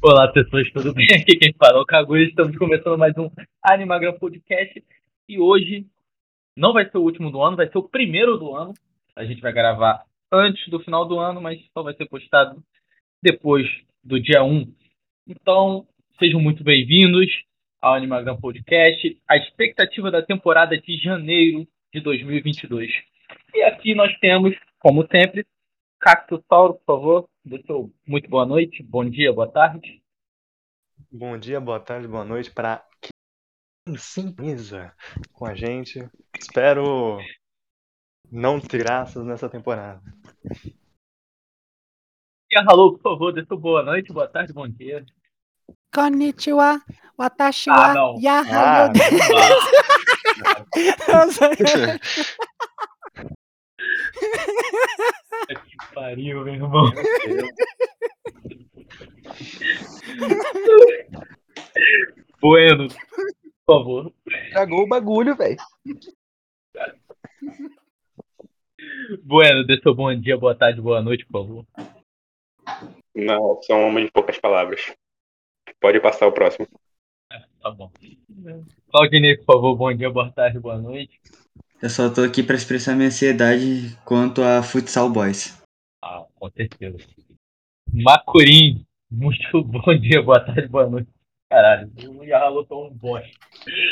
Olá, pessoas, tudo bem? Aqui quem fala é o Kaguya. Estamos começando mais um Animagram Podcast. E hoje não vai ser o último do ano, vai ser o primeiro do ano. A gente vai gravar antes do final do ano, mas só vai ser postado depois do dia 1. Então, sejam muito bem-vindos ao Animagram Podcast. A expectativa da temporada de janeiro de 2022. E aqui nós temos, como sempre, Cacto Sauro, por favor, dê seu muito boa noite, bom dia, boa tarde. Bom dia, boa tarde, boa noite para quem sintoniza com a gente. Espero não ter graças nessa temporada. E a Halu, por favor, dê seu boa noite, boa tarde, bom dia. Konnichiwa, watashi Ah, wa não. Ah, desu. Que pariu, meu irmão. Bueno, por favor. Estragou o bagulho, velho. Bueno, dê seu bom dia, boa tarde, boa noite, por favor. Não, sou um homem de poucas palavras. Pode passar o próximo. Tá bom. Claudinei, por favor, bom dia, boa tarde, boa noite. Eu só tô aqui pra expressar minha ansiedade quanto a Futsal Boys. Ah, com certeza. Macurim, muito bom dia, boa tarde, boa noite. Caralho, o Yahalo tá um bosta.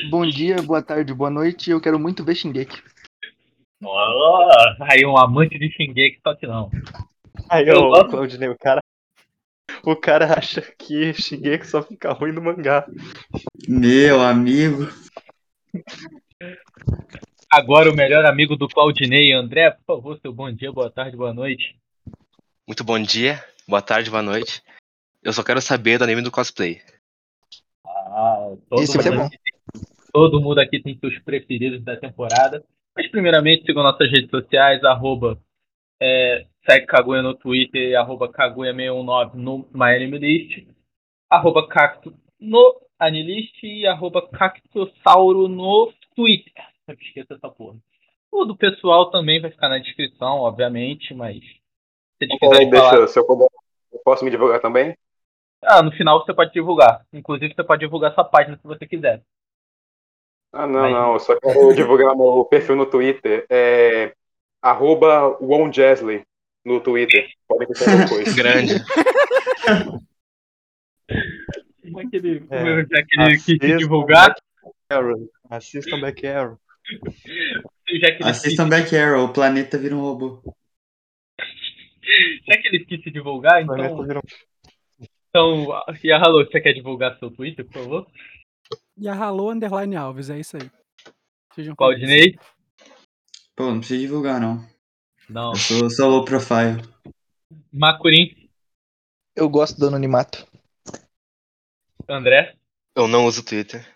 Bom dia, boa tarde, boa noite. Eu quero muito ver Shingeki. Nossa, aí um amante de Shingeki, só que não. Aí, Eu gosto. Claudinei, o cara. O cara acha que Shingeki só fica ruim no mangá. Meu amigo. Agora o melhor amigo do Claudinei, André, por favor, seu bom dia, boa tarde, boa noite. Muito bom dia, boa tarde, boa noite. Eu só quero saber do anime do cosplay. Ah, todo, Isso mundo bom. aqui tem, todo mundo aqui tem seus preferidos da temporada. Mas primeiramente sigam nossas redes sociais, arroba é, segue Kaguya no Twitter, arroba Kaguya619 no MyAnimeList, arroba Cacto no Anilist e arroba Cactossauro no Twitter. Sempre esqueça essa porra. O do pessoal também vai ficar na descrição, obviamente, mas se eles Então, quiserem falar... deixa, se eu puder, eu posso me divulgar também? Ah, no final você pode divulgar. Inclusive você pode divulgar sua página se você quiser. Ah, não, Mas- não. Eu só quero divulgar meu perfil no Twitter. É arroba no Twitter. Podem pensar depois. Grande. Como é que ele, É, como já que ele quis se Assistam divulgar? Back Arrow. Assistam Back Arrow. Back o planeta vira um robô. já que ele quis se divulgar, então. virou- então e a Halo, você quer divulgar seu Twitter, por favor? Yahalou underline Alves, é isso aí. Sejam. Claudinei? Pô, não precisa divulgar, não. Não. Eu sou, sou low profile. Macurim? Eu gosto do anonimato. André? Eu não uso Twitter.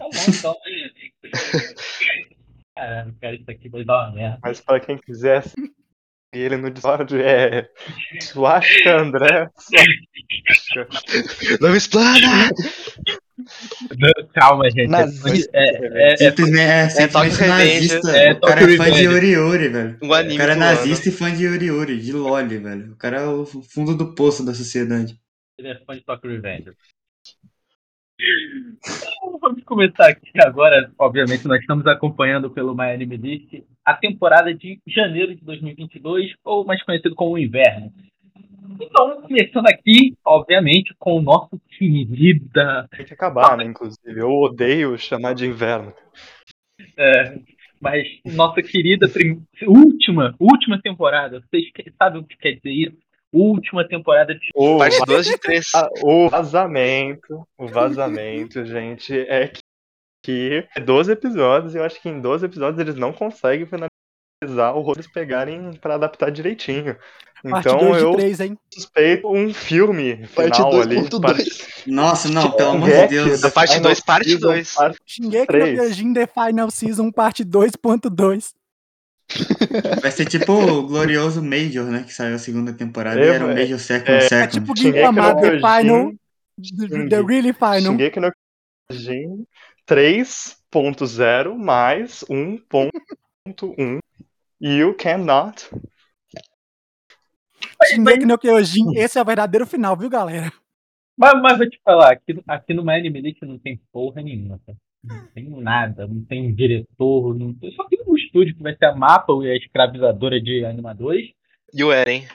Tá bom, então. Caralho, cara, isso aqui vai dar uma merda. Mas pra quem quiser seguir ele no Discord é Swastika André. Não me explana! Não, Calma, gente. Nazista. É, é, é, Simplesmente, é, simplesmente Revenge, nazista. é o cara é fã de. Yuri Yuri, velho. Um O anime cara é nazista e fã de Yuri Yuri, de Loli, velho. O cara é o fundo do poço da sociedade. Ele é fã de Tokyo Revenge. Então, Vamos começar aqui agora. Obviamente, nós estamos acompanhando pelo My Anime List a temporada de janeiro de 2022, ou mais conhecido como inverno. Então, começando aqui, obviamente, com o nosso querida. Tem que acabar, né? Inclusive. Eu odeio chamar de inverno. é, mas nossa querida última, última temporada. Vocês sabem o que quer dizer isso? Última temporada de O, Parte 2 de 3. va- o vazamento, o vazamento, gente, é que, que é 12 episódios e eu acho que em 12 episódios eles não conseguem finalizar o roteiro eles pegarem pra adaptar direitinho. Parte Então 2 de eu 3, hein? suspeito um filme Parte final ali. 2.2. parte- Nossa, não, pelo amor de Deus. The A parte Final dois, parte Season, dois. parte Shingeki no. Kyojin The Final Season, parte 2.2. Vai ser tipo o glorioso Major, né? Que saiu a segunda temporada e Eu- era o Major Second é- É Second. tipo Gintama, no The Kyojin, Final, the, Really Final. Shingeki no Kyojin 3.0 mais 1.1 You cannot Shingeki no Kyojin, esse é o verdadeiro final, viu, galera? Mas, mas vou te falar, aqui, no- aqui no My Anime List não tem porra nenhuma, tá? Não tem nada, não tem diretor, não tem, só tem um estúdio que vai ser a Mapa, a escravizadora de animadores, E o Eren?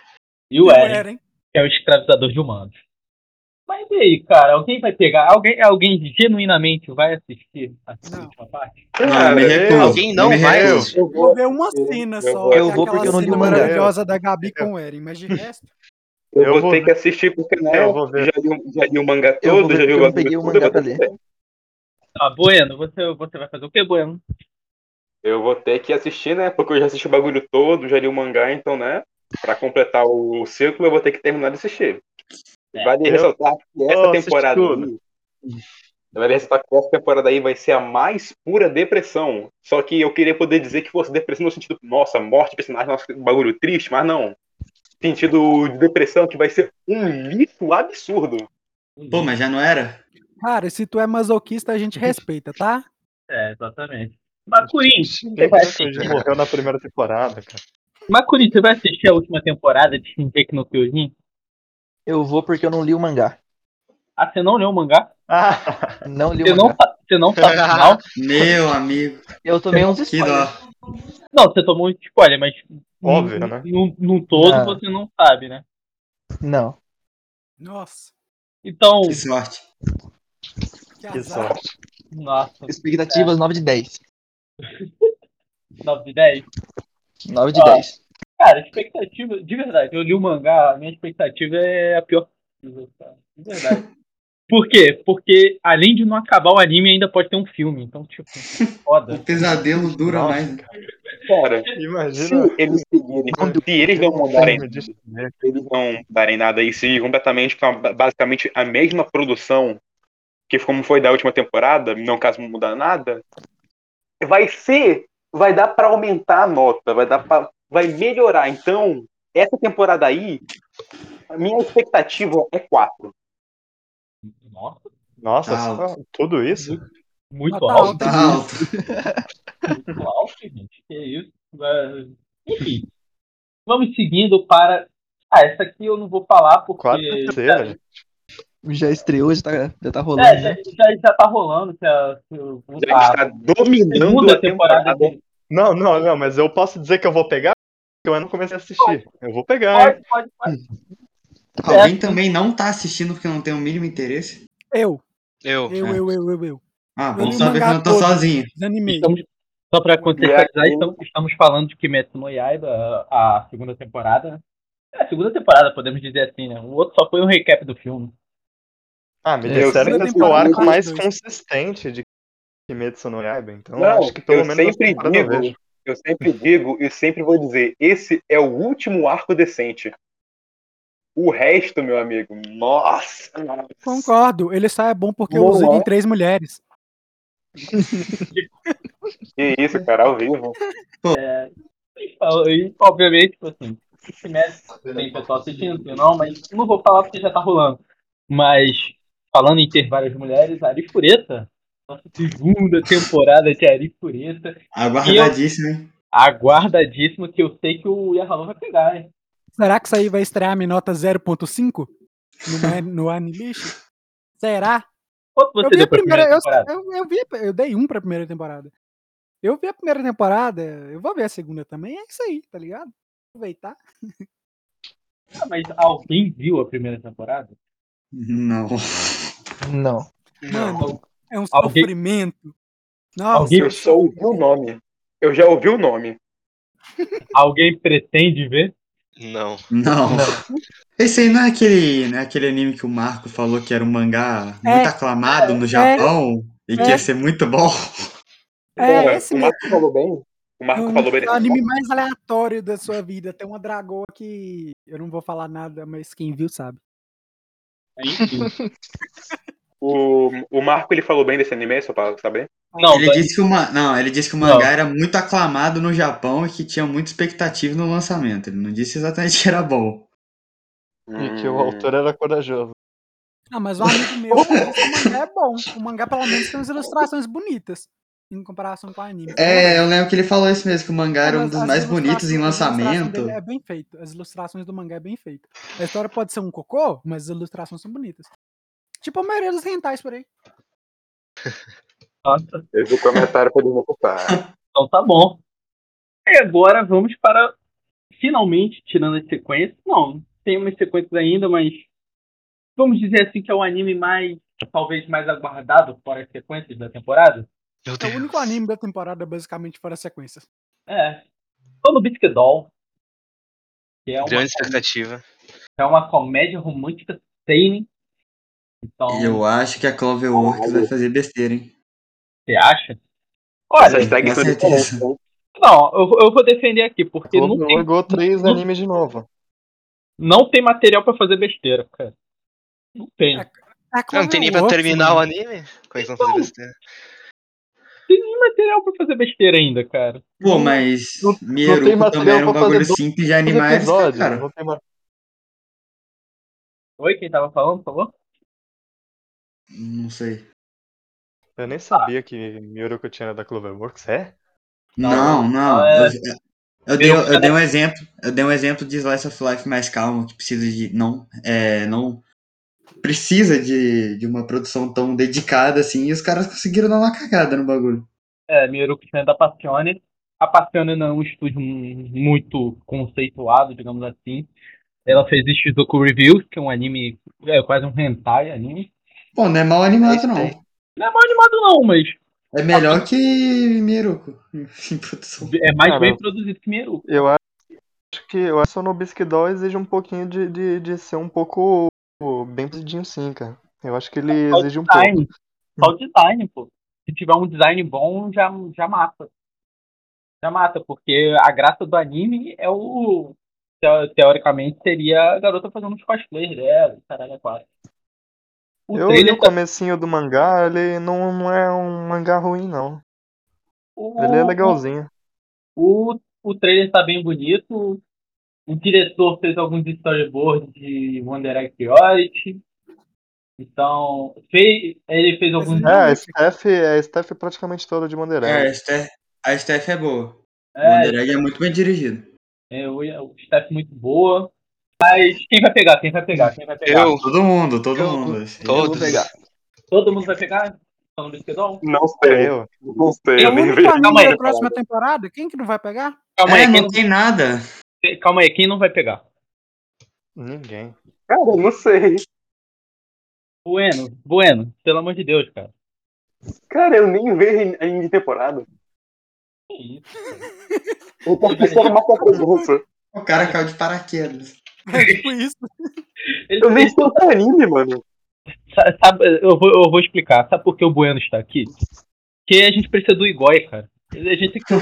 e o Eren, que é o escravizador de humanos. Mas e aí, cara, alguém vai pegar, alguém, alguém genuinamente vai assistir a Não. última parte? Eu me Cara, recuso. Alguém não eu me vai assistir. Eu Vou ver uma eu- cena eu só. é eu vou porque eu não li o maravilhosa da Gabi com o Eren, mas de resto. eu Eu vou vou ter que assistir porque, né? Eu vou ver. Já li, o- já li o mangá Eu vou todo, ver já li o eu não peguei o mangá eu pra ler. Ah, Bueno, você, você vai fazer o que, Bueno? Eu vou ter que assistir, né? Porque eu já assisti o bagulho todo, já li o mangá, então, né? Pra completar o círculo, eu vou ter que terminar de assistir. Vale Eu- ressaltar que essa assisti temporada aí. Vale ressaltar que essa temporada aí vai ser a mais pura depressão. Só que eu queria poder dizer que fosse depressão no sentido, nossa, morte de personagem, nossa, que bagulho triste, mas não. Sentido de depressão que vai ser um lixo absurdo. Pô, mas já não era? Cara, se tu é masoquista, a gente respeita, tá? É, exatamente. Macurim, você Shingeki vai assistir? morreu na primeira temporada, cara. Macurim, você vai assistir a última temporada de Shingeki no Kyojin? Eu vou porque eu não li o mangá. Ah, você não leu o mangá? Ah, Não li Você o não, mangá. você não sabe o final? Meu amigo, Eu tomei uns spoilers. Não, você tomou um spoiler, mas Óbvio, num, né? num, num todo Não. você não sabe, né? Não. Nossa. Então, Que sorte. Que que sorte. nossa, Expectativas 9 de 10. 9 de 10. 9 de Ó. 10. Cara, expectativa, de verdade, eu li o mangá, a minha expectativa é a pior cara. De verdade. Por quê? Porque além de não acabar o anime, ainda pode ter um filme. Então, tipo, foda. O pesadelo dura Nossa, mais. Cara, se Imagina. eles seguirem, se eles não mudarem se eles não darem nada e seguir completamente com basicamente a mesma produção que como foi da última temporada, não caso não mudar nada, vai ser, vai dar pra aumentar a nota, vai dar para vai melhorar. Então, essa temporada aí, a minha expectativa é 4. Nossa, Nossa, Tá tudo isso? muito Nota alto. Tá alto. Muito alto, gente. Que isso. É, Enfim. Vamos seguindo para. Ah, essa aqui eu não vou falar porque. Quase terceira, gente. Já estreou, já tá, já tá rolando, É, já, né? já, já tá rolando. A, o- Já a está dominando segunda a temporada. temporada. Não, não, não, mas eu posso dizer que eu vou pegar? Porque eu ainda não comecei a assistir. Eu vou pegar, hein? Pode, pode, pode. Alguém também não tá assistindo porque não tem o mínimo interesse? Eu, Eu. eu, eu, eu, eu, eu. Ah, li o saber que eu não tô sozinho. Desanimei. Estamos, só pra contextualizar, estamos, estamos falando de Kimetsu no Yaiba, a, a segunda temporada. né? É, a segunda temporada, podemos dizer assim, né? O outro só foi um recap do filme. Ah, me Eu disseram que esse é o arco mais consistente de Kimetsu no Yaiba, então Não, acho que pelo eu menos sempre temporada eu digo, vejo. eu sempre digo e sempre vou dizer, esse é o último arco decente. O resto, meu amigo, nossa. Concordo. Ele só é bom porque eu usei é. em três mulheres. Que isso, cara, ao vivo. E, e, obviamente, tipo assim, Kimetsu tem pessoal assistindo, tem não, mas não vou falar porque já tá rolando. Mas, falando em ter várias mulheres, a Ari Fureta, nossa segunda temporada de Ari Fureta, Aguardadíssimo, hein? aguardadíssimo, que eu sei que o Yahalon vai pegar, hein? Será que isso aí vai estrear a minha nota 0.5 no, no Anilist? Será? Quanto Eu você vi a deu pra primeira, primeira eu, temporada? eu, eu vi, eu dei um pra primeira temporada. Eu vi a primeira temporada, eu vou ver a segunda também, é isso aí, tá ligado? Aproveitar. Ah, mas alguém viu a primeira temporada? Não. Não. Mano, é um Alguém- sofrimento. Nossa, Alguém- Eu só ouvi o nome. Eu já ouvi o nome. Alguém pretende ver? Não. Não. Esse aí não é aquele, não é aquele anime que o Marco falou que era um mangá É, muito aclamado no Japão e que é. ia ser muito bom. É, Porra, esse o Marco falou bem. O Marco É um falou bem. anime mais aleatório da sua vida. Tem uma dragoa que eu não vou falar nada, mas quem viu sabe. Enfim. O, o Marco ele falou bem desse anime, só pra saber. Não, ele vai- disse que o, ma- não, ele disse que o Não. mangá era muito aclamado no Japão e que tinha muita expectativa no lançamento. Ele não disse exatamente que era bom. E que o autor era corajoso. Ah, mas um amigo meu o mangá é bom. O mangá, pelo menos, tem umas ilustrações bonitas. em comparação com o anime. É, eu lembro que ele falou isso mesmo, que o mangá era um Mas dos mais bonitos em lançamento. É bem feito. As ilustrações do mangá é bem feito. A história pode ser um cocô, mas as ilustrações são bonitas. Tipo a maioria dos rentais por aí. Nossa, Esse é o comentário pra desocupar. então tá bom. E agora vamos para. Finalmente, tirando as sequências. Não, tem umas sequências ainda, mas. Vamos dizer assim que é o anime mais. Talvez mais aguardado fora as sequências da temporada. Meu É o único anime da temporada, basicamente, fora sequências. É. Tô no Biscuit Doll. Que é uma, Grande expectativa. é uma comédia romântica seinen. Então, E eu acho que a Cloverworks vai fazer besteira, hein? você acha? Olha, hashtag com certeza. não, eu, eu vou defender aqui, porque não tem, Pegou três não- animes de novo. não tem material pra fazer besteira, cara. Não tem. É, A Não tem nem pra terminar o mano, anime? Como é que vão fazer besteira? Tem nem material pra fazer besteira ainda, cara. Pô, mas não- não tem Mieruko material também era um pra fazer bagulho simples de animar essa, episódios, cara. não tem Oi, quem tava falando, por favor? Não sei. Eu nem sabia que Miyoruko tinha da Cloverworks, é? Não, não. é- Eu, eu dei, eu dei um exemplo. Eu dei um exemplo de Slice of Life mais calmo, que precisa de. Não. É, não precisa de, de uma produção tão dedicada assim, e os caras conseguiram dar uma cagada no bagulho. É, Miruko tinha da Passione. A Passione não é um estúdio mu- muito conceituado, digamos assim. Ela fez Shizuku Reviews, que é um anime, é quase um hentai anime. Pô, não é mal animado, não. Não é mal animado não, mas É melhor que Mieruko em produção. é mais Cara, bem produzido que Miruko. Eu acho que eu acho que o Nobisque Doll exige um pouquinho de, de, de ser um pouco bem produzidinho sim, cara. Eu acho que ele o exige um pouco. design. Só o design, pô. Se tiver um design bom, já, já mata. Já mata, porque a graça do anime é o. teo- Teoricamente seria a garota fazendo os cosplays dela, caralho, é quase. O Eu li trailer o tá- comecinho do mangá, ele não, não é um mangá ruim, não. o- Ele é legalzinho. O, o trailer tá bem bonito. O diretor fez alguns storyboards de Wonder Egg Priority. Então, fez, ele fez alguns. É, a Steph, a Steph é praticamente toda de Wonder É, Egg. a Steph, a Steph é boa. O É, Wonder Egg é muito bem dirigido. é, o, o staff muito boa. Mas quem vai pegar? Quem vai pegar? Quem vai pegar? Eu, Todo mundo, todo Eu- mundo. assim. todos. Todo mundo vai pegar? Falando do Esquedol? Não sei, Eu. não sei. Eu nem vejo. calma aí, próxima temporada? Quem que não vai pegar? Calma É, aí, quem não tem nada. calma aí, quem não vai pegar? Ninguém. Cara, eu não sei. Bueno, Bueno, pelo amor de Deus, cara. Cara, eu nem vejo anime de temporada. Que isso? Eu tô pensando mais pra presença. O cara caiu de paraquedas. É tipo isso. Ele, Eu nem ele- sei o que é anime, mano. sa- sabe, eu, vou, eu vou explicar. Sabe por que o Bueno está aqui? Porque a gente precisa do Igoi, cara. A gente tem que ter o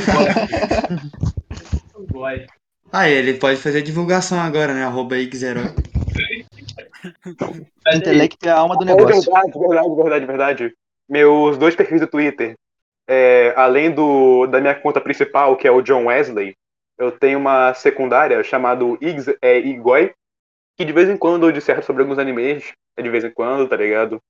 Igoi. Ah, ele pode fazer divulgação agora, né? Arroba X0. Mas aí, Intelecto é a alma do É negócio. verdade, verdade, verdade, verdade. Meus dois perfis do Twitter, é, além do da minha conta principal, que é o John Wesley, eu tenho uma secundária chamada Igs, é, Igoi, que de vez em quando eu disserto sobre alguns animes, é de vez em quando, tá ligado?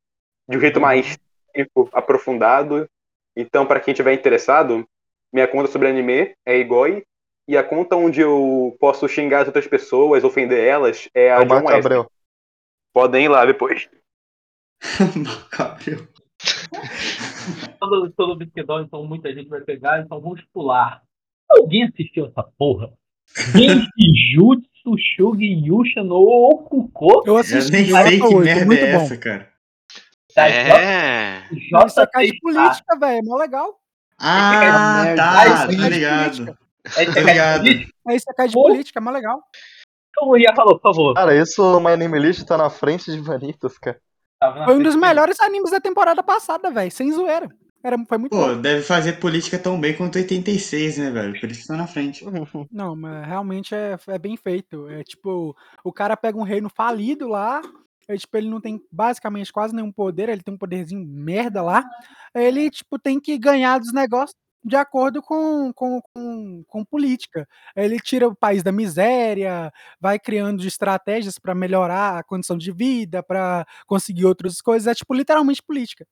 De um jeito mais técnico, aprofundado. Então, pra quem tiver interessado, minha conta sobre anime é Igoi, e a conta onde eu posso xingar as outras pessoas, ofender elas, é a É o John Wesley. Abreu. Podem ir lá depois. Gabriel. todo, todo Bisquedol, então muita gente vai pegar, então vamos pular. Alguém assistiu essa porra? Genjutsu Shugi Yusha no Okuko? Eu Eu assisti nem de 9 sei a que 8, merda muito é bom. essa, cara. Tá, É. É cara de política, velho. É mó legal. Ah, merda. tá, Ah, é de ligado. É. É isso é cara de Pô. política, é mó legal. Então o Ria falou, por favor. Cara, isso no My Anime List tá na frente de Vanitas, cara. Foi um dos melhores animes da temporada passada, velho. Sem zoeira. Era, foi muito Pô, bom. deve fazer política tão bem quanto 86, né, velho? Por isso que tá na frente. Não, mas realmente é, é bem feito. É tipo, o cara pega um reino falido lá. Aí, tipo, ele não tem basicamente quase nenhum poder, ele tem um poderzinho merda lá. Ele, tipo, tem que ganhar dos negócios de acordo com, com, com, com política. Ele tira o país da miséria, vai criando estratégias para melhorar a condição de vida, para conseguir outras coisas. É, tipo, literalmente política.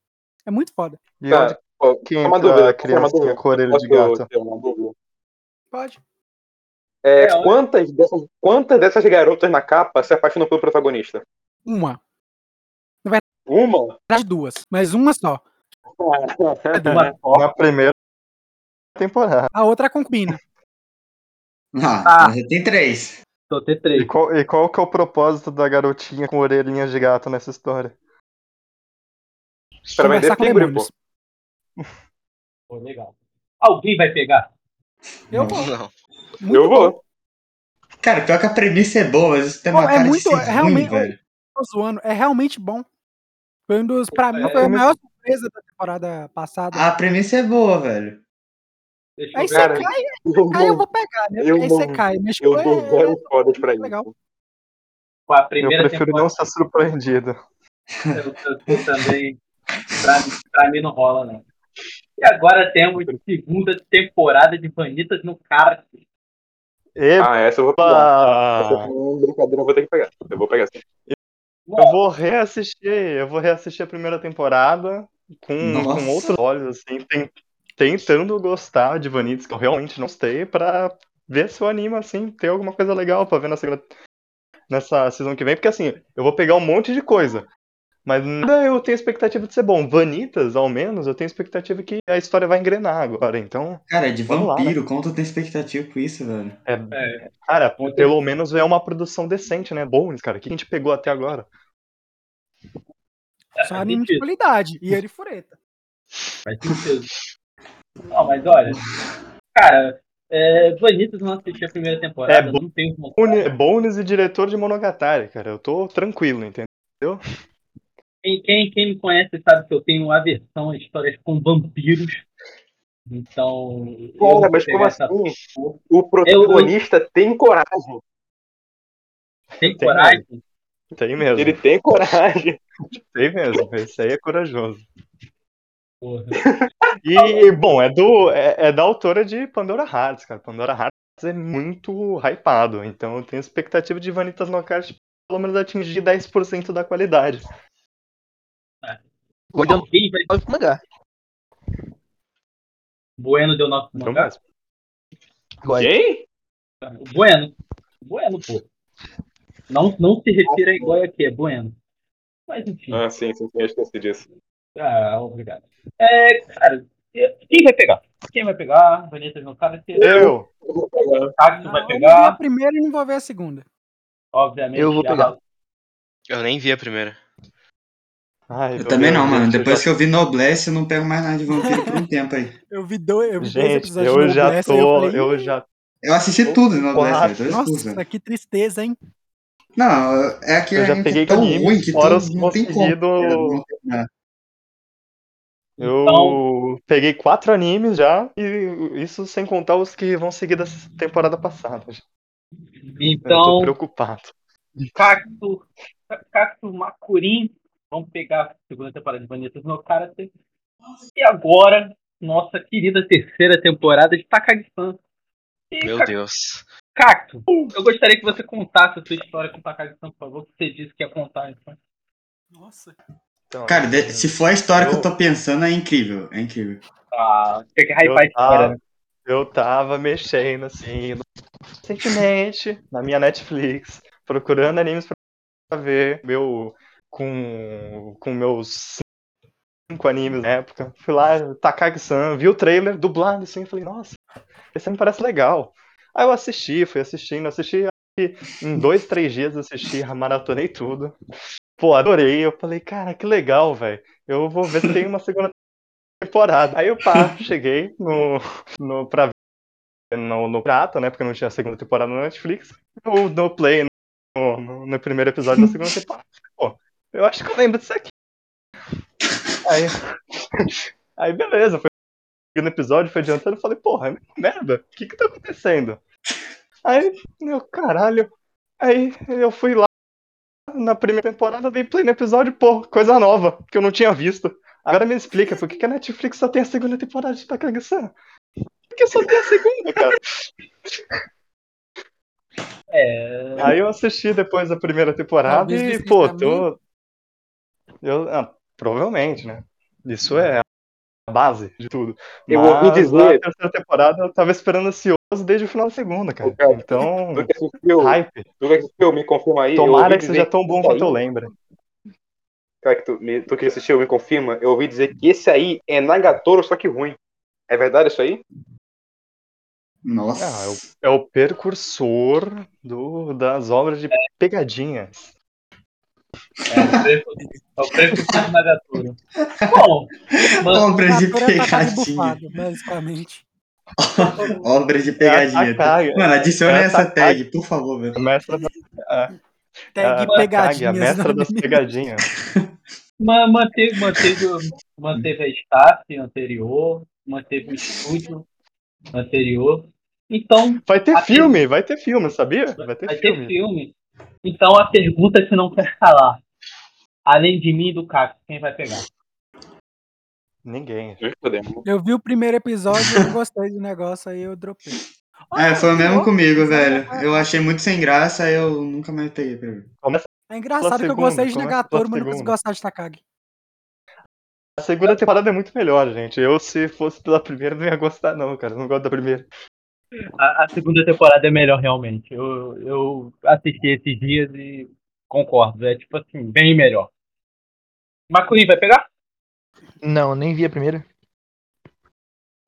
É muito foda. E Tá. onde, Quem uma dúvida, a criancinha uma com a orelha de gato? uma? Pode. É, É, quantas, dessas, quantas dessas garotas na capa se apaixonam pelo protagonista? Uma. Uma? Verdade, duas. Mas uma só. Uma só. Na primeira temporada. A outra é a concubina. Ah, já tem três. Ter E três. qual, e qual que é o propósito da garotinha com orelhinhas de gato nessa história? Pra vender figura, pô. Pô, legal. Alguém vai pegar? Eu vou. Não. Muito Eu bom. vou. Cara, pior que a premissa é boa, mas isso tem uma Pô, é cara muito- de é ser realmente- ruim, velho. Tô zoando. É realmente bom. Foi um dos. Pra mim, É, foi a mas- maior surpresa da temporada passada. A premissa é boa, velho. Deixa eu Aí você cai, Eu cai eu vou pegar, né? eu Aí você cai. Mas eu dou é- zero fodas pra legal. isso. Com a Eu primeira prefiro temporada, não ser surpreendido. eu, eu, eu também. Pra, pra mim não rola, não. E agora temos segunda temporada de Vanitas no Cárcere. Epa! Ah, essa eu vou pegar. Essa com brincadeira eu vou ter que pegar. Eu vou pegar sim. Eu vou reassistir, eu vou reassistir a primeira temporada com, com outros olhos, assim, ten- tentando gostar de Vanitas, que eu realmente não gostei, pra ver se o anime, assim, tem alguma coisa legal pra ver na segunda, nessa season que vem, porque assim, eu vou pegar um monte de coisa. Mas nada eu tenho expectativa de ser bom. Vanitas, ao menos, eu tenho expectativa que a história vai engrenar agora. Então, Cara, é de lá, né? vampiro, como tu tem expectativa com isso, velho? é, É, cara, pelo menos é uma produção decente, né? Bônus, cara. O que a gente pegou até agora? Só é anime de qualidade. E ele fureta. faz sentido. Não, mas olha. Cara, é, Vanitas não assisti a primeira temporada, É, não. Bônus- Bônus e diretor de Monogatari, cara. Eu tô tranquilo, entendeu? Quem, quem, quem me conhece sabe que eu tenho aversão a histórias com vampiros. Então. eu Cara, mas como essa assim? O protagonista tem coragem. Tem Tem coragem? Tem mesmo. Ele tem coragem. Tem mesmo. Esse aí é corajoso. Porra. E, bom, é, do, é, é da autora de Pandora Hearts, cara. Pandora Hearts é muito hypado. Então eu tenho expectativa de Vanitas no Card pelo menos atingir 10% da qualidade. Alguém vai. Olha pro mangá. Bueno deu nosso Então mangá? Quem? Bueno. Bueno, pô. Não, não se refira a igual aqui, é Bueno. Mas enfim. Ah, sim, sim, sim, eu esqueci disso. Ah, obrigado. É, cara, quem vai pegar? Quem vai pegar? Vanitas no cara? Eu! Eu vou pegar. Cacto Não, vai eu não vi a pegar, primeira e não vou ver a segunda. obviamente. Eu vou a pegar. Raul- Eu nem vi a primeira. Ai, Eu também não, mano. gente, eu Depois já- que eu vi Noblesse, eu não pego mais nada de vampiro por um tempo aí. Eu vi dois, eu vi dois Gente, episódios eu de já Noblesse, tô. falei, Eu "Ih, já. Eu assisti tudo de Noblesse. Dois Nossa, velho. que tristeza, hein? Não, é que Eu a já gente peguei é tão ruim que fora não tem como. conseguido- é, não terminar. Eu Então- peguei quatro animes já, e isso sem contar os que vão seguir da temporada passada. Eu tô Então, preocupado. Cacto, Cacto Macurim, vamos pegar a segunda temporada de Vanitas no Karate. E agora, nossa querida terceira temporada de Takagi-san. Meu Deus. Cacto, eu gostaria que você contasse a sua história com Takagi-san, por favor, que você disse que ia contar. Então. Nossa. Então, Cara, de- se for a história que eu Eu- tô pensando, é incrível. É incrível. Ah, tem que Eu hypar a história, tava, né? eu tava mexendo assim, recentemente, na minha Netflix, procurando animes pra ver, meu, com, com meus cinco animes na época. Fui lá, Takagi-san, vi o trailer dublado assim, falei, nossa, esse anime parece legal. Aí eu assisti, fui assistindo, assisti em dois, três dias assisti, maratonei tudo. Pô, adorei. Eu falei, cara, que legal, velho. Eu vou ver se tem uma segunda temporada. Aí eu pá, cheguei no, no pra ver no, no Prata, né? Porque não tinha segunda temporada na Netflix. Eu no play no, no, no primeiro episódio da segunda temporada. Pô, eu acho que eu lembro disso aqui. Aí, aí beleza, foi o segundo episódio, foi adiantando, eu falei, porra, merda, o que que tá acontecendo? Aí, meu caralho, aí eu fui lá na primeira temporada, dei play no episódio, pô, coisa nova, que eu não tinha visto. Agora me explica, por que, que a Netflix só tem a segunda temporada de Takagi-san? Porque só tem a segunda, cara. É, Aí eu assisti depois da primeira temporada Talvez e, pô, caminho. tô. Eu, ah, provavelmente, né? Isso é a base de tudo. Eu Mas ouvi dizer- a terceira temporada eu tava esperando ansioso desde o final da segunda, cara. Cara, Então, Tu que assistiu, hype. tu que assistiu, me confirma aí. Tomara que seja tão bom quanto eu lembro. Cara, que tu, me- tu que assistiu, me confirma. Eu ouvi dizer que esse aí é Nagatoro, só que ruim. É verdade isso aí? Nossa. Ah, É o precursor do, das obras de pegadinhas. É o preço, é o preço do Nagatoro. Bom, de Natura tá quase pegadinha. basicamente. Obras de pegadinha. Takagi. Mano, adiciona É a essa Takagi. tag, por favor, velho. Mestra da, Tag a Takagi, a pegadinhas. mestra das anime. pegadinhas. ma- manteve, manteve, manteve a staff anterior, manteve o estúdio anterior. Então, Vai ter A filme, vai ter filme, sabia? Vai ter vai filme. ter filme. Então a pergunta que não quer calar. Além de mim e do Caco, quem vai pegar? Ninguém. Eu vi o primeiro episódio e não gostei do negócio, aí eu dropei. É, foi o mesmo comigo, é- velho. é- Eu achei muito sem graça, eu nunca mais peguei pra ver. É engraçado que eu gostei de Nagatoro, pela mas não segunda. gostar de Takagi. A segunda temporada é muito melhor, gente. Eu, se fosse pela primeira, não ia gostar, não, cara. Eu não gosto da primeira. A, a segunda temporada é melhor, realmente. Eu, eu assisti esses dias e concordo. É tipo assim, bem melhor. Macuí vai pegar? Não, nem vi a primeira.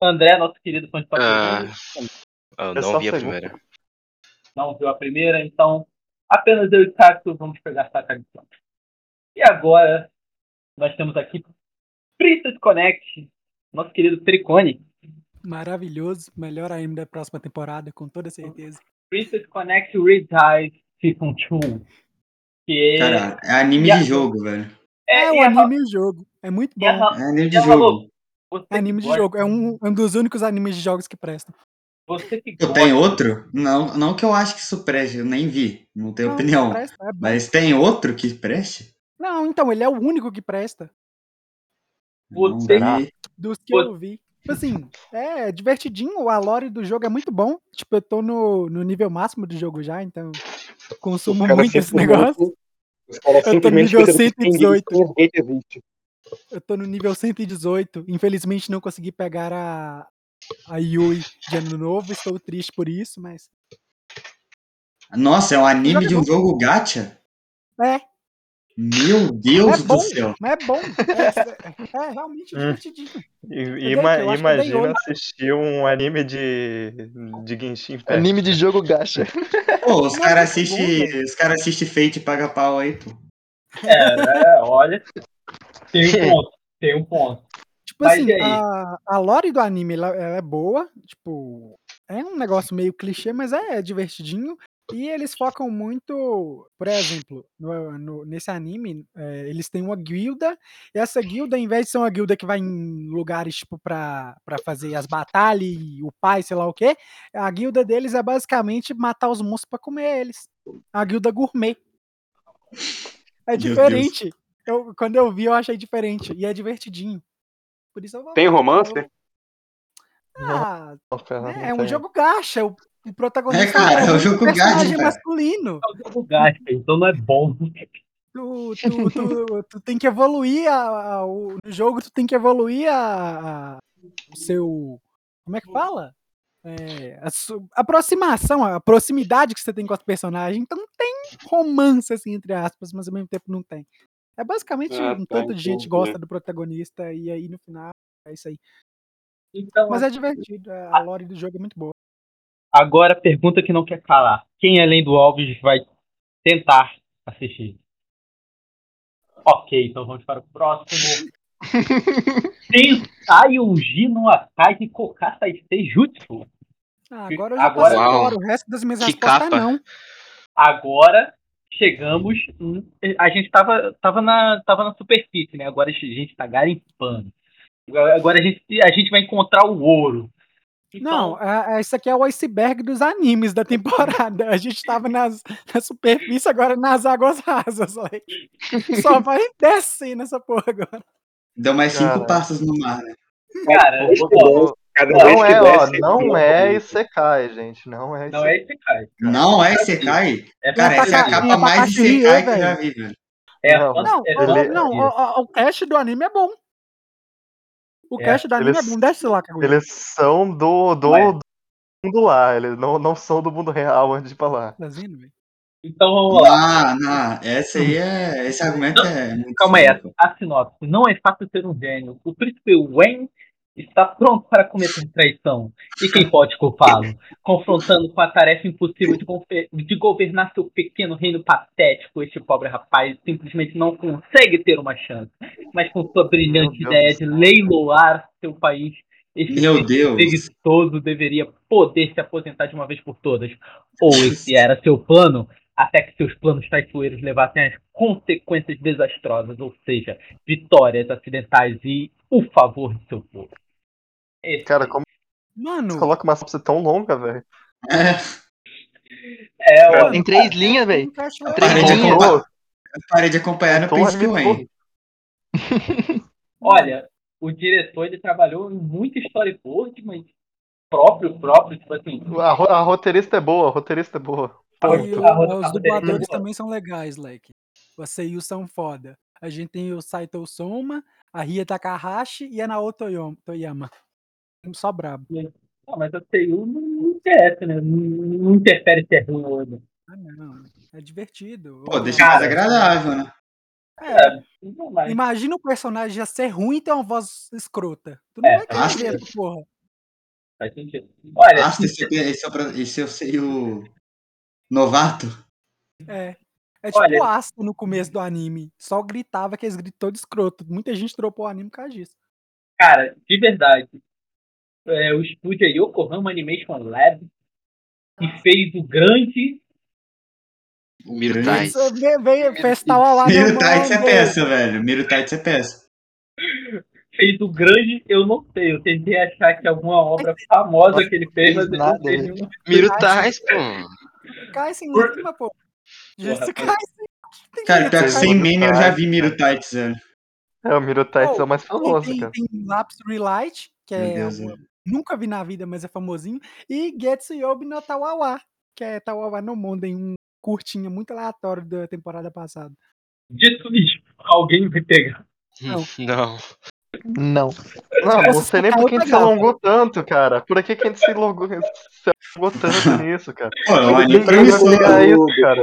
André, nosso querido fã de Tokyo Ah, eu não vi a primeira. não viu a primeira, então apenas eu e Caco vamos pegar Takagi. E agora, nós temos aqui Princess Connect, nosso querido Tricone. Maravilhoso, melhor ainda da próxima temporada, com toda certeza. Princess Connect Retied Season 2. Que Cara, é anime a- de jogo, velho. É, é, o e a- anime e o jogo. É muito a- bom. É anime de jogo. É anime de jogo. É um, um dos únicos animes de jogos que prestam. Você que Eu gosta- tenho outro? Não, não que eu acho que isso preste, eu nem vi. Não tenho Não, opinião. presta, é. Mas tem outro que preste? Não, então, ele é o único que presta. Você-. Dos que eu vi. Tipo assim, é divertidinho, a lore do jogo é muito bom. Tipo, eu tô no, no nível máximo do jogo já, então eu consumo muito esse negócio. Caras tô simplesmente nível esqueceram que 118. ninguém Gate existe. Eu tô no nível 118. Infelizmente não consegui pegar a, a Yui de ano novo. Estou triste por isso, mas. Nossa, é um anime é de um jogo gacha? É, Meu Deus é bom, do céu. mas é bom. É, é realmente Hum. divertidinho. E- ima- dei imagina assistir um anime de, de Genshin Impact. Anime de jogo gacha. Pô, os caras bom, assistem cara assiste Fate e paga pau aí, pô. É, é, olha. Tem um ponto. Tem um ponto. Tipo Mas assim, a, a lore do anime ela, ela é boa. Tipo, é um negócio meio clichê, mas é, divertidinho. E eles focam muito, por exemplo, no- no- nesse anime, é, eles têm uma guilda, e essa guilda, ao invés de ser uma guilda que vai em lugares, tipo, pra, pra fazer as batalhas e o pai, sei lá o quê, a guilda deles é basicamente matar os monstros pra comer eles. A guilda gourmet. É diferente. Eu, quando eu vi, eu achei diferente. E é divertidinho. Por isso eu vou. Tem romance? Ah, Não, cara, né, não é um jogo gacha. O, o protagonista É, cara, é um jogo personagem cara. masculino. É o jogo gasta, então não é bom. Tu, tu, tu, tu tem que evoluir a, a- o, no jogo, tu tem que evoluir a, a- o seu. Como é que fala? É, a su- aproximação, a proximidade que você tem com os personagens. Então tem romance, assim, entre aspas, mas ao mesmo tempo não tem. É basicamente Ah, um tá, tanto de gente gosta do protagonista e aí no final é isso aí. Então, Mas é divertido, a lore do jogo é muito boa. Agora a pergunta que não quer calar. Quem além do Alves vai tentar assistir? Ok, então vamos para o próximo. Tensai Unji no Akai Koka Saisei Jutsu. Ah, agora eu já Agora-. O resto das minhas Que respostas capa. não. Agora chegamos. em- A gente tava, tava, na, tava na superfície, né? Agora a gente tá garimpando. Agora a gente, a gente vai encontrar o ouro. Não, é, é, isso aqui é o iceberg dos animes da temporada. A gente tava nas, na superfície, agora nas águas rasas. like. Só vai descer nessa porra agora. Deu mais cinco Cara. passos no mar, né? Cara, O- ó, o- Cada Não vez que é, ó, não é Isekai, gente. Não é não é cara. Não é Isekai? É Cara, essa é a capa tem mais Isekai que já vi, velho. É, Não, Não, é, o- o- ele- não o, o- o cast do anime é bom. O É, cast da é eles- bom, desce lá, Kaguya. Eles são do, do, Ué. do mundo lá, eles não, não são do mundo real antes de ir pra lá. Tá vendo, velho? Então vamos lá. Ah, não, essa aí é. Esse argumento é muito. Calma aí, a sinopse. Não é fácil ser um gênio. O príncipe Wen está pronto para cometer traição. E quem pode culpá-lo? Confrontando com a tarefa impossível de, de governar seu pequeno reino patético, este pobre rapaz simplesmente não consegue ter uma chance. Mas com sua brilhante Meu Deus ideia do de leiloar seu país, este Meu Deus. preguiçoso deveria poder se aposentar de uma vez por todas. Ou esse era seu plano, até que seus planos traiçoeiros levassem às consequências desastrosas, ou seja, vitórias acidentais e o favor de seu povo. Esse Cara, como Mano, você coloca uma sinopse tão longa, velho? É, é, ó, Em três linhas, velho. Três parei de linhas. acompanhar, eu parei de acompanhar no Então, anime Wayne. olha, o diretor ele trabalhou em muito storyboard, mas próprio, próprio, tipo assim. A, ro- a roteirista é boa, a roteirista é boa. E Ponto. o- A roda- a os roda dubladores boa. também são legais, Leque. Os seiyus são foda. A gente tem o Saito Soma, a Ria Takahashi e a Naoto Toyama. Só brabo. Ah, mas a TU não, não interessa, né? Não, não interfere se é ruim ou não. Ah, não. É divertido. Pô, deixa mais agradável, né? É, Não vai. imagina o personagem já ser ruim e ter uma voz escrota. Tu não É, vai querer acho ver porra. Faz sentido. Olha, Nossa, esse, esse, é esse eu sei o. Novato? É. É tipo Olha- o Asta no começo do anime. Só gritava que eles gritos todo escroto. Muita gente dropou o anime por causa disso. cara, de verdade. É, o estúdio é Yokohama Animation Lab que fez o grande. O Miro Tights. Veio, festal lá Miro no Tights é peça, velho. Miro Tights é peça. Fez o grande, eu não sei. Eu tentei achar que alguma obra famosa que ele fez, mas fez eu não nada, sei né? nenhuma. Miro Tights, pô. Cai sem Por- cima, pô. Cai sem tem Cara, pior que sem Miro meme eu já vi Miro Tights, velho. É, o Miro Tights é o mais famoso, tem, cara. tem Lapse Relight, que Meu é. Deus, uma-. Nunca vi na vida, mas é famosinho. E Getsu Yobi no Tawawa, que é Tawawa no Monden, um curtinho muito aleatório da temporada passada. Dito isso, alguém vai pegar. Não. Não. Não. Não, não sei nem caiu por que a gente se alongou tanto, cara. Por que que a gente se alongou, se alongou tanto nisso, cara? Pô, é isso, cara.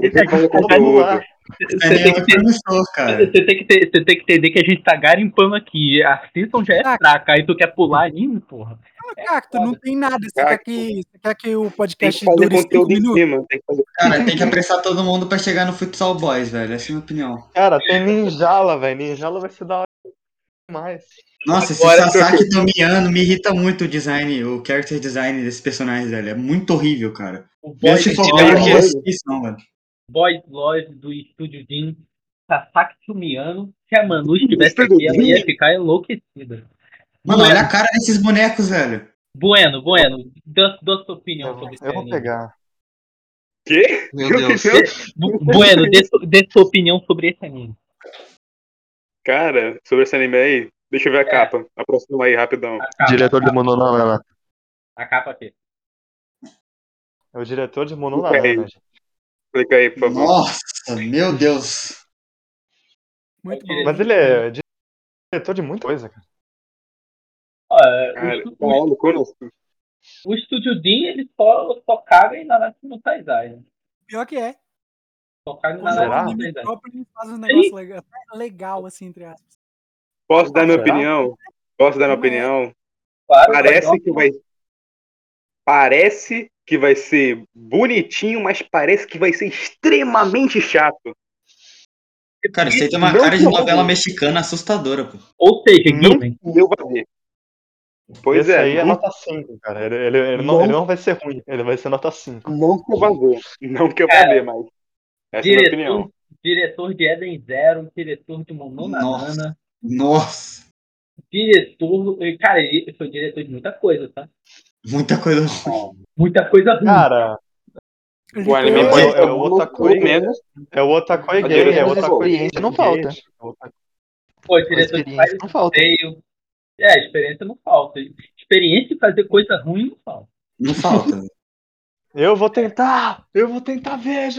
Tem que fazer Vamos conteúdo. lá. Você É tem, anime que ter, promissor, cara. você, tem que ter, você tem que entender que a gente tá garimpando aqui. A season já é fraca, aí tu quer pular anime, porra. Ah, Cacto, não tem nada. Você quer, que, você quer que o Tem podcast que fazer dure cinco conteúdo em cima. Tem que fazer Cara, tem que apressar todo mundo pra chegar no Futsal Boys, velho. Essa é a minha opinião. Cara, tem Ninjala, velho. Ninjala vai ser da hora demais. Nossa, esse Agora- Sasaki Tomiano me irrita muito o design, o character design desses personagens, velho. É muito horrível, cara. O se for Love, bem que- uma descrição, velho. Boys Love do Estúdio Jin, Sasaki Sumiano. Se a Manu estivesse aqui, ela ia ficar enlouquecida. Mano, olha a cara desses bonecos, velho. Bueno, Bueno, dá, sua opinião Eu, sobre esse eu vou anime. pegar. Quê? Meu Deus. Bu- Bueno, dê, su- dê sua opinião sobre esse anime. Cara, sobre esse anime aí, deixa eu ver a É. capa. Aproxima aí, rapidão. Capa, Diretor de Mononana. a capa aqui. É o diretor de Mononana, Clica aí, por favor. Nossa, meu Deus. Muito bom. Mas ele é diretor de muita coisa, cara. O, Cara, estu- caralho, como assim? o Estúdio Jin, ele só, só caga em Nanatsu no Taizai, né? Pior que é. Só caga em? Nanatsu no Taizai. eles fazem um negócio legal, legal, assim, entre aspas. Posso dar minha opinião? Posso dar minha é? opinião? Claro, Parece que vai. Parece que vai ser bonitinho, mas parece que vai ser extremamente chato. Cara, isso aí tem uma Não cara de novela vi. mexicana assustadora, pô. Ou seja, Não Given, eu vou ver. Pois Esse é, aí é nota 5, cara. Ele, ele, ele não, Não. ele não vai ser ruim, ele vai ser nota 5. não que eu vou ver. Não que eu Cara, ver, mas. Essa é a minha opinião. diretor, diretor de Eden Zero, diretor de Mononana, Nossa, diretor. Cara, ele foi diretor de muita coisa, tá? Muita coisa ruim. Muita coisa ruim. Cara, O anime É, pode é ser o bom, Otaku. pelo menos. é o Otakoi Gay, é o Otakoi experiência não falta. É Pô, diretor de experiência não falta. feio. É, experiência não falta. Experiência de fazer coisa ruim não falta. Não falta. Eu vou tentar! Eu vou tentar ver, gente!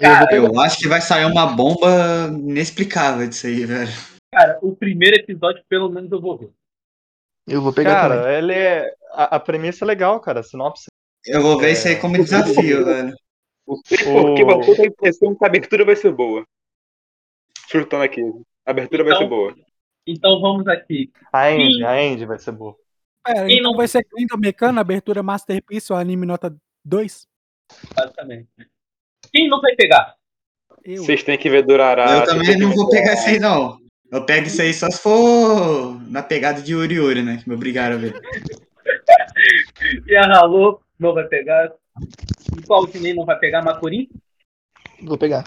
Cara, Eu acho que vai sair uma bomba inexplicável disso aí, velho. Cara, o primeiro episódio, pelo menos eu vou ver. Eu vou pegar também. Cara, ele é. A, a premissa é legal, cara. A sinopse. Eu vou ver isso aí como desafio, velho. Porque O- eu tô com a impressão que a abertura vai ser boa. Chutando aqui. A abertura vai Então- ser boa. Então vamos aqui. A Andy, Sim. a Andy vai ser boa. Pera, Quem então não- vai ser Clinton Mecano, abertura Masterpiece, o anime nota 2? basicamente. Quem não vai pegar? Eu. Vocês têm que ver Durará. Eu também que não vou pegar isso aí, não. Eu pego isso aí só se for na pegada de Yuri Yuri, né? Que me obrigaram a ver. E a Alô não vai pegar. E qual que nem não vai pegar? Macurim? Vou pegar.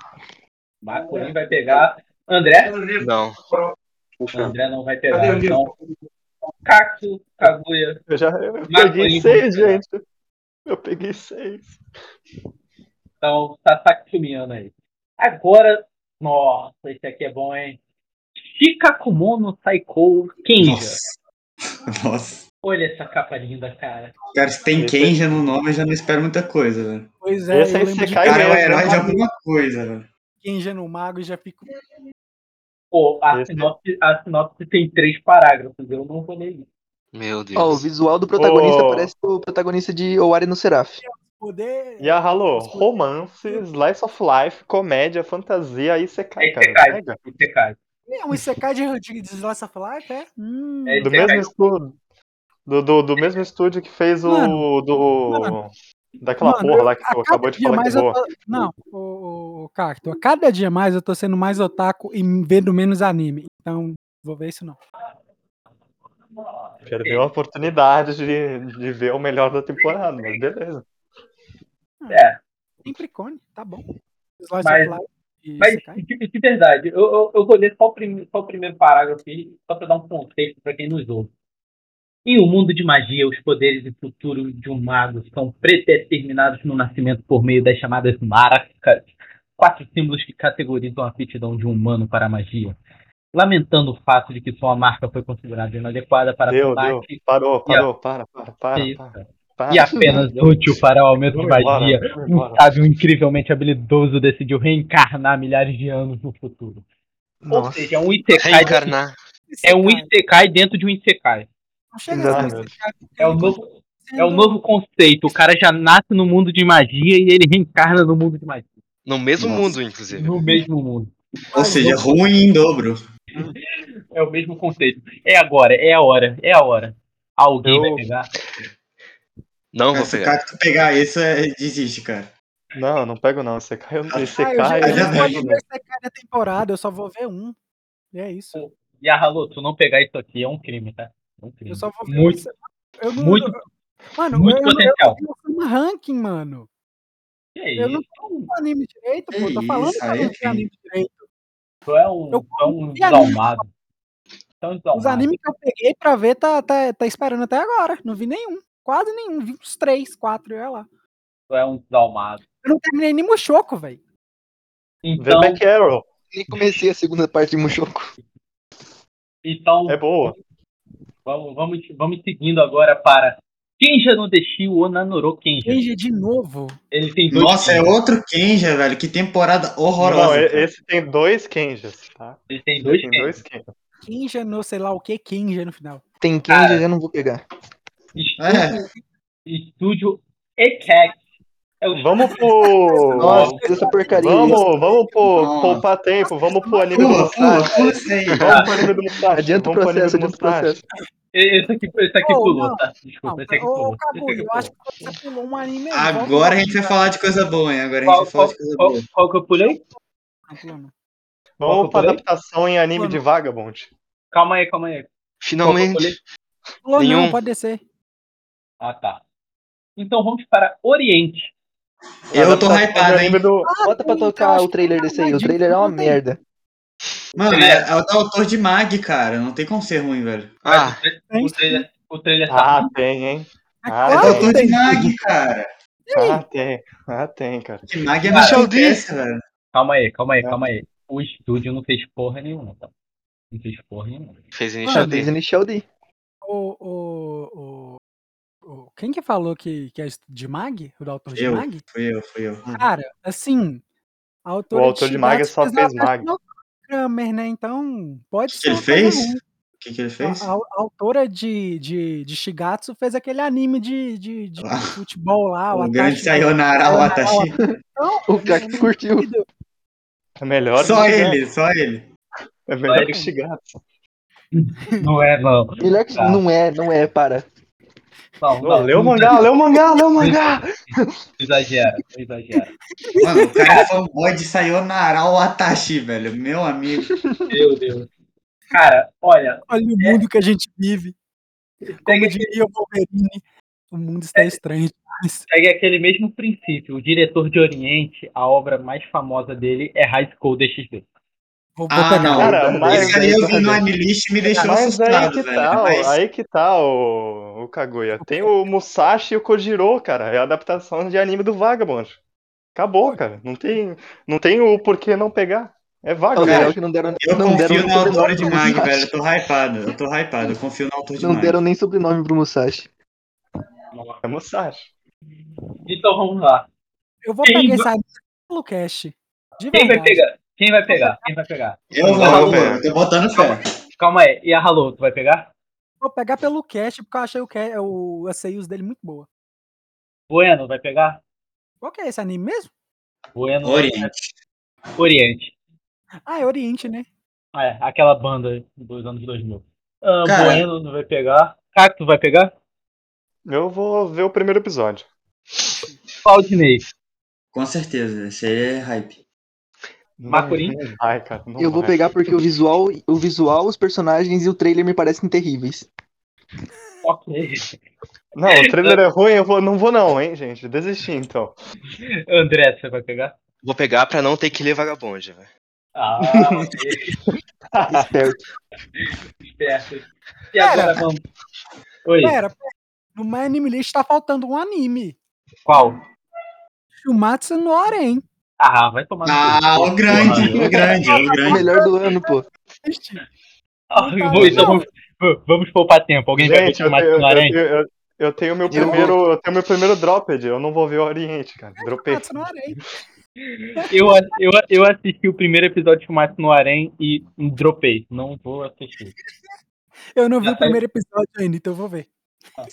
Macurim vai pegar. André? Não. André não vai pegar. Então, Cacto, Kaguya. Eu já eu peguei seis, gente. Eu peguei seis. Então, Sasaki Miano aí. Agora, nossa, esse aqui é bom, hein? Shikakumono Saiko Kenja. Nossa. Nossa. Olha essa capa linda, cara. Cara, se tem Esse- Kenja no nome, eu já não espero muita coisa, velho. Pois é, Esse aí você cai cara é o herói de alguma coisa, velho. Kenja no Mago e já fico. Pô, a Esse- sinopse, a sinopse tem três parágrafos, eu não vou ler isso. Meu Ó, o Deus. visual do protagonista Ô. parece o protagonista de Owari no Seraph. Poder. E a Halo, romance, slice of life, comédia, fantasia, aí você cai, Aí cara. você cai, Pega. você cai. É um Isekai de, de, de Slice of Life, é? Hum. É, Do mesmo estúdio. Do, do, do mesmo estúdio que fez o. Mano, do. mano. daquela Mano, porra lá que tu acabou de falar que tô... Não, o, o, o Cacto, a cada dia mais eu tô sendo mais otaku e vendo menos anime. Então, vou ver isso não. Perdeu a oportunidade de, de ver o melhor da temporada, mas beleza. É, Sempre cone, tá bom. Slice Mas- of Life e mas de, de verdade, eu, eu, eu vou ler só o, prim, só o primeiro parágrafo aqui, só pra dar um contexto pra quem nos ouve. Em um mundo de magia, os poderes e futuro de um mago são predeterminados no nascimento por meio das chamadas maracas, quatro símbolos que categorizam a aptidão de um humano para a magia. Lamentando o fato de que sua marca foi considerada inadequada para Deu, deu. combate Parou, parou, para, para, para. para, para. E apenas útil para o aumento de magia, um sábio incrivelmente habilidoso decidiu reencarnar milhares de anos no futuro. Ou Nossa. seja, é um Isekai, Reencarnar. é um Isekai. Dentro de um Isekai. Um É o novo, é o novo conceito. O cara já nasce no mundo de magia e ele reencarna no mundo de magia. No mesmo Nossa. mundo, inclusive. No mesmo mundo. Ou seja, ruim em dobro. É o mesmo conceito. É agora, é a hora, é a hora. Alguém Eu- vai pegar. Não Cara, vou se o pegar. Cacto pegar isso, é, desiste, cara. Não, não pego não. Você cai, você Ah, eu já, cai, eu já já vi. vou ver Isekai da temporada, eu só vou ver um. E é isso. E a Halu, tu não pegar isso aqui é um crime, tá? É um crime. Eu só vou ver Muito, isso. Eu não, muito, mano, muito eu, eu, potencial. eu, eu tenho ranking, mano. Que é Eu não isso? tô no anime direito, pô. Que Tô falando isso, que eu não é tenho anime direito. Tu é um, Eu tu é um anime. desalmado. É um Os animes que eu peguei pra ver tá, tá, tá esperando até agora. Não vi nenhum. Quase nenhum. Vi uns três, quatro, olha lá. Tu é um desalmado. Eu não terminei nem Mushoku, velho. Então, Back Arrow. Nem comecei a segunda parte de Mushoku. então É boa. vamos, vamos, vamos seguindo agora para Kenja no Deshi Onanoro Kenja. Kenji de novo. Ele tem dois Nossa, é outro Kenja, velho. Que temporada Não, horrorosa. cara. esse tem dois Kenjas, tá? Ele tem dois Tem Kenjas. dois Kenjas. Kenja no sei lá o que, Kenja no final. Tem Cara. Kenji, eu não vou pegar. Estúdio, estúdio ECAC. É o Vamos pro. Nossa, essa porcaria. Vamos, vamos pro, Nossa. poupar tempo, vamos pro anime do pula, pula aí. Vamos pro anime do Musashi. Adianta o vamos pro anime processo, do adianta o processo. Esse aqui, esse aqui Oh, pulou, não. tá? Não, Desculpa, esse aqui pulou. ô, aqui eu acho que você pulou um anime Agora a lá. gente vai falar de coisa boa, hein? Agora a gente vai falar de coisa boa. qual que eu pulei? Não, pulou não. Vamos pra adaptação em anime de Vagabond. Calma aí, calma aí. Finalmente. Pulou não, Nenhum. pode descer. Ah, tá. Então vamos para Oriente. Eu tô de hypado, hein? do- Bota pra eu tocar o trailer desse aí. O trailer é uma merda. Mano, é, é o do autor de Mag, cara. Não tem como ser ruim, velho. Ah, O trailer, o trailer tá Ah, tem, hein? É Ah, É claro autor de tem. Mag, cara. Ah, tem. Ah, tem, cara. Que Mag é Michel. Dessa, velho. Calma aí, calma aí, É. calma aí. O estúdio não fez porra nenhuma, tá? Não fez porra nenhuma. fez Mano, inicial Ah, fez D. Initial D. O, o, o, o- quem que falou que, que é de Mag? O autor de Eu. Mag? Fui eu, fui eu. Cara, assim, a autora O autor de Mag Shigatsu só fez fez uma Mag. versão- Kramer, né? Então, pode que ser ele fez? O que, que ele A, fez? a- a autora de, de, de Shigatsu fez aquele anime de, de, de Ah. futebol lá, o, O grande Atashi. Sayonara Watashi. Então, O cara que curtiu. É melhor Só que ele, só ele. É melhor que Shigatsu. Não é, não. Melhor que Tá. não é, não é, para. Não, não. lê o mangá, lê o mangá, lê o mangá! Exagera, exagera. Mano, o cara é fanboy de Sayonara Watashi, velho. Meu amigo. Meu Deus. Cara, olha, olha o mundo que a gente vive. Como diria o Wolverine, o mundo está estranho. demais. pega aquele mesmo princípio. O diretor de Oriente, a obra mais famosa dele é High School DxD. Vou, Ah, pegar. não. Cara, mas- Esse aí eu vi no Anilist e me deixou Mas aí assustado, que velho. tá, Mas aí que tá o, o Kaguya. Tem o Musashi e o Kojiro, cara. É a adaptação de anime do Vagabond. Acabou, cara. Não tem, não tem o porquê não pegar. É é que não deram, eu não deram confio nem na autora de Mag, Musashi. velho. Eu tô hypado. Eu tô hypado. Eu confio na autora de Não Mag. deram nem sobrenome pro Musashi. É Musashi. Então vamos lá. Eu vou Quem pegar vai- esse anime pelo cast. De Quem vai pegar? Quem vai pegar? Quem vai pegar? Eu eu vou. velho. Eu tô botando fé. Calma aí. E a Halo, tu vai pegar? Vou pegar pelo cast, porque eu achei o, ca- o, as seiyus dele muito boa. Bueno vai pegar? Qual que é esse anime mesmo? Bueno Oriente. Oriente. Ah, é Oriente, né? Ah, É, aquela banda dos anos 2000. Ah, Cara. bueno não vai pegar. Cacto vai pegar? Eu vou ver o primeiro episódio. Claudinei. Com certeza. Esse aí é hype. Macurim? Não vai, cara. não Eu vou vai. pegar porque o visual, o visual, os personagens e o trailer me parecem terríveis. Ok. Não, o trailer é ruim, eu vou, não vou não, hein, gente. Desisti então. André, você vai pegar? Vou pegar pra não ter que ler vagabonde, velho. Ah, ok. Esperto. Esperto. E agora vamos. Oi, Pera, pera. No My Anime List tá faltando um anime. qual? Shumatsu no Aren. Ah, vai tomar no Ah, o grande, o grande, o O grande. melhor do ano, pô. Ah, tá, vou- então não. vamos, vamos poupar tempo. Alguém vai ver Gente, eu tenho, no eu, Aranha? tenho, eu, eu tenho meu Eu primeiro. Eu tenho meu primeiro dropped, eu não vou ver o Oriente, cara. Dropei. Eu, eu, eu assisti o primeiro episódio de Shumatsu no Arém e dropei. Não vou assistir. Eu não vi Já o tá- primeiro episódio ainda, então eu vou ver.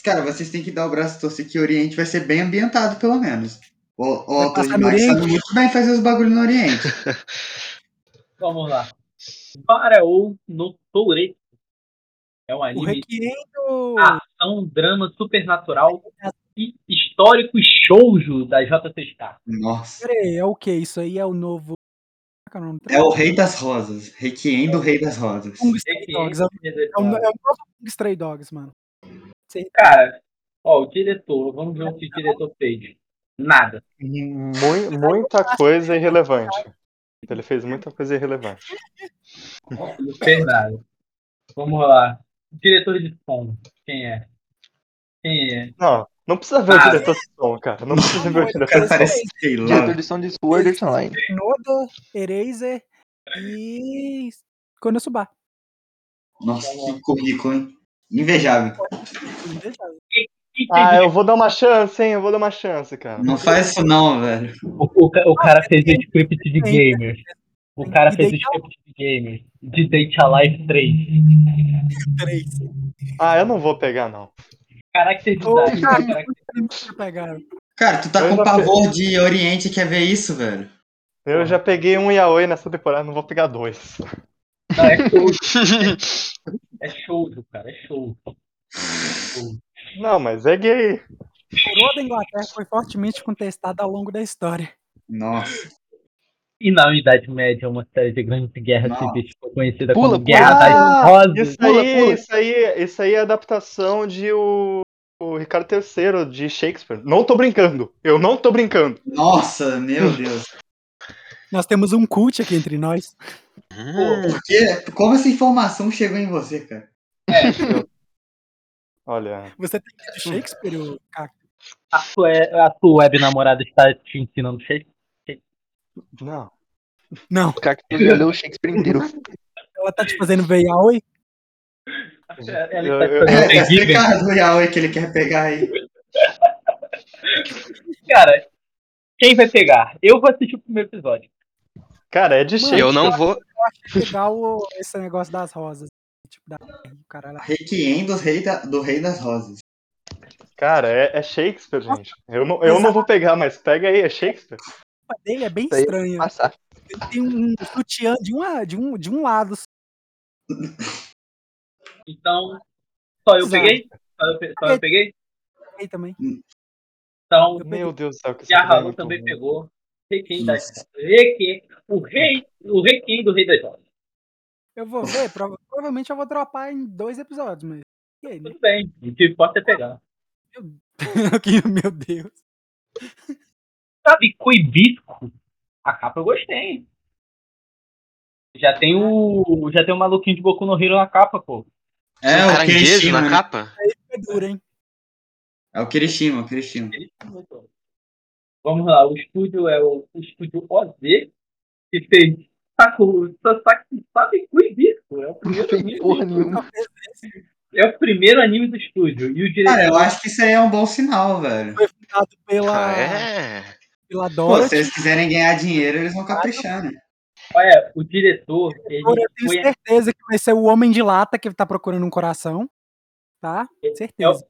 Cara, vocês têm que dar o braço a torcer que o Oriente vai ser bem ambientado, pelo menos. O, o Mag sabe muito bem fazer os bagulho no Oriente. Vamos lá. Faraó no Toureto. É um anime Requiem do... ação, drama supernatural e histórico shoujo da JCK. Nossa. Peraí, é o que? Isso aí é o novo... Qual é o É Rei das Rosas. Requiem do Rei das Rosas. Stray Dogs. É o, é é novo Kung Stray Dogs, mano. Cara, ó, o diretor, vamos ver o que o diretor fez. Nada. Mui- muita coisa irrelevante. Ele fez muita coisa irrelevante. Não fez nada. Vamos lá. Diretor de som, quem é? Quem é? Não, não precisa ver Ah. o diretor de som, cara. Não precisa ver o diretor de som. parece. Diretor de som de Sword Art Online. Noda, Eraser e Konosuba. Nossa, que currículo, hein? Invejável. Invejável. Ah, eu vou dar uma chance, hein? Eu vou dar uma chance, cara. Não faz isso não, velho. o, o, o cara fez o script de gamers. O cara fez o script de gamers. De Date Alive 3. Três. Ah, eu não vou pegar, não. Caracter Ô, design. cara, pegaram. Cara, tu tá Eu com pavor de Oriente quer ver isso, velho? Eu já peguei um yaoi nessa temporada, não vou pegar dois. Não, é shoujo. É shoujo, cara. É shoujo. Shoujo. Não, mas é gay. A coroa da Inglaterra foi fortemente contestada ao longo da história. Nossa. E na Idade Média, uma série de grandes guerras Nossa. civis ficou conhecida Pula, como pula. Guerra das Rosas. Isso Pula, aí, pula. isso aí, isso aí é adaptação de o, o Ricardo III de Shakespeare. Não tô brincando. Eu não tô brincando. Nossa, meu Deus. Nós temos um cult aqui entre nós. Hum, Por quê? Como essa informação chegou em você, cara? Olha, Você tem que de Shakespeare, o Caco? A sua, a sua web namorada está te ensinando Shakespeare? não. Não, O que já leu o Shakespeare inteiro. ela tá te fazendo ver yaoi? Ela Eu- está te eu- fazendo É, essa terrível. cara do Yaoi que ele quer pegar aí. Cara, quem vai pegar? Eu vou assistir o primeiro episódio. Cara, é de Shakespeare. eu não vou. achei legal o- esse negócio das rosas. Tipo, da o cara lá. Requiem do rei, da- do rei das rosas. Cara, é, é Shakespeare, gente. Eu não, eu não vou pegar, mas pega aí, é Shakespeare. A dele é bem aí é estranha. Passar. Ele tem um sutiã de, uma, de, um, de um lado. Então, só eu Exato. peguei? Só eu, pe- só eu peguei? Também. Então, Eu peguei. Meu Deus do céu, que e a Raul também ruim. pegou. Requiem das Nossa. Requiem, o rei, o Requiem do Rei das Rosas. Eu vou ver, prova- provavelmente eu vou dropar em dois episódios, mas. E aí, né? Tudo bem, o que importa é pegar. Que- Meu Deus. Sabe, Cuibisco? A capa eu gostei, hein? Já tem o. Já tem o maluquinho de Boku no Hero na capa, pô. É, o caranguejo Kirishima, na né? capa? É duro, hein? É o Kirishima, o Kirishima. Vamos lá, o estúdio é o, o estúdio OZ, que fez Sasaki Sabe Cuibisco. É o Não primeiro fez anime. porra nenhuma. É o primeiro anime do estúdio. E o diretor. Cara, eu acho que isso aí é um bom sinal, velho. Dado pela, Ah, é. pela Dorothy. se eles quiserem ganhar dinheiro, eles vão caprichar, né? Olha, o diretor, ele Eu tenho foi certeza que vai ser o Homem de Lata que tá procurando um coração. Tá? Certeza.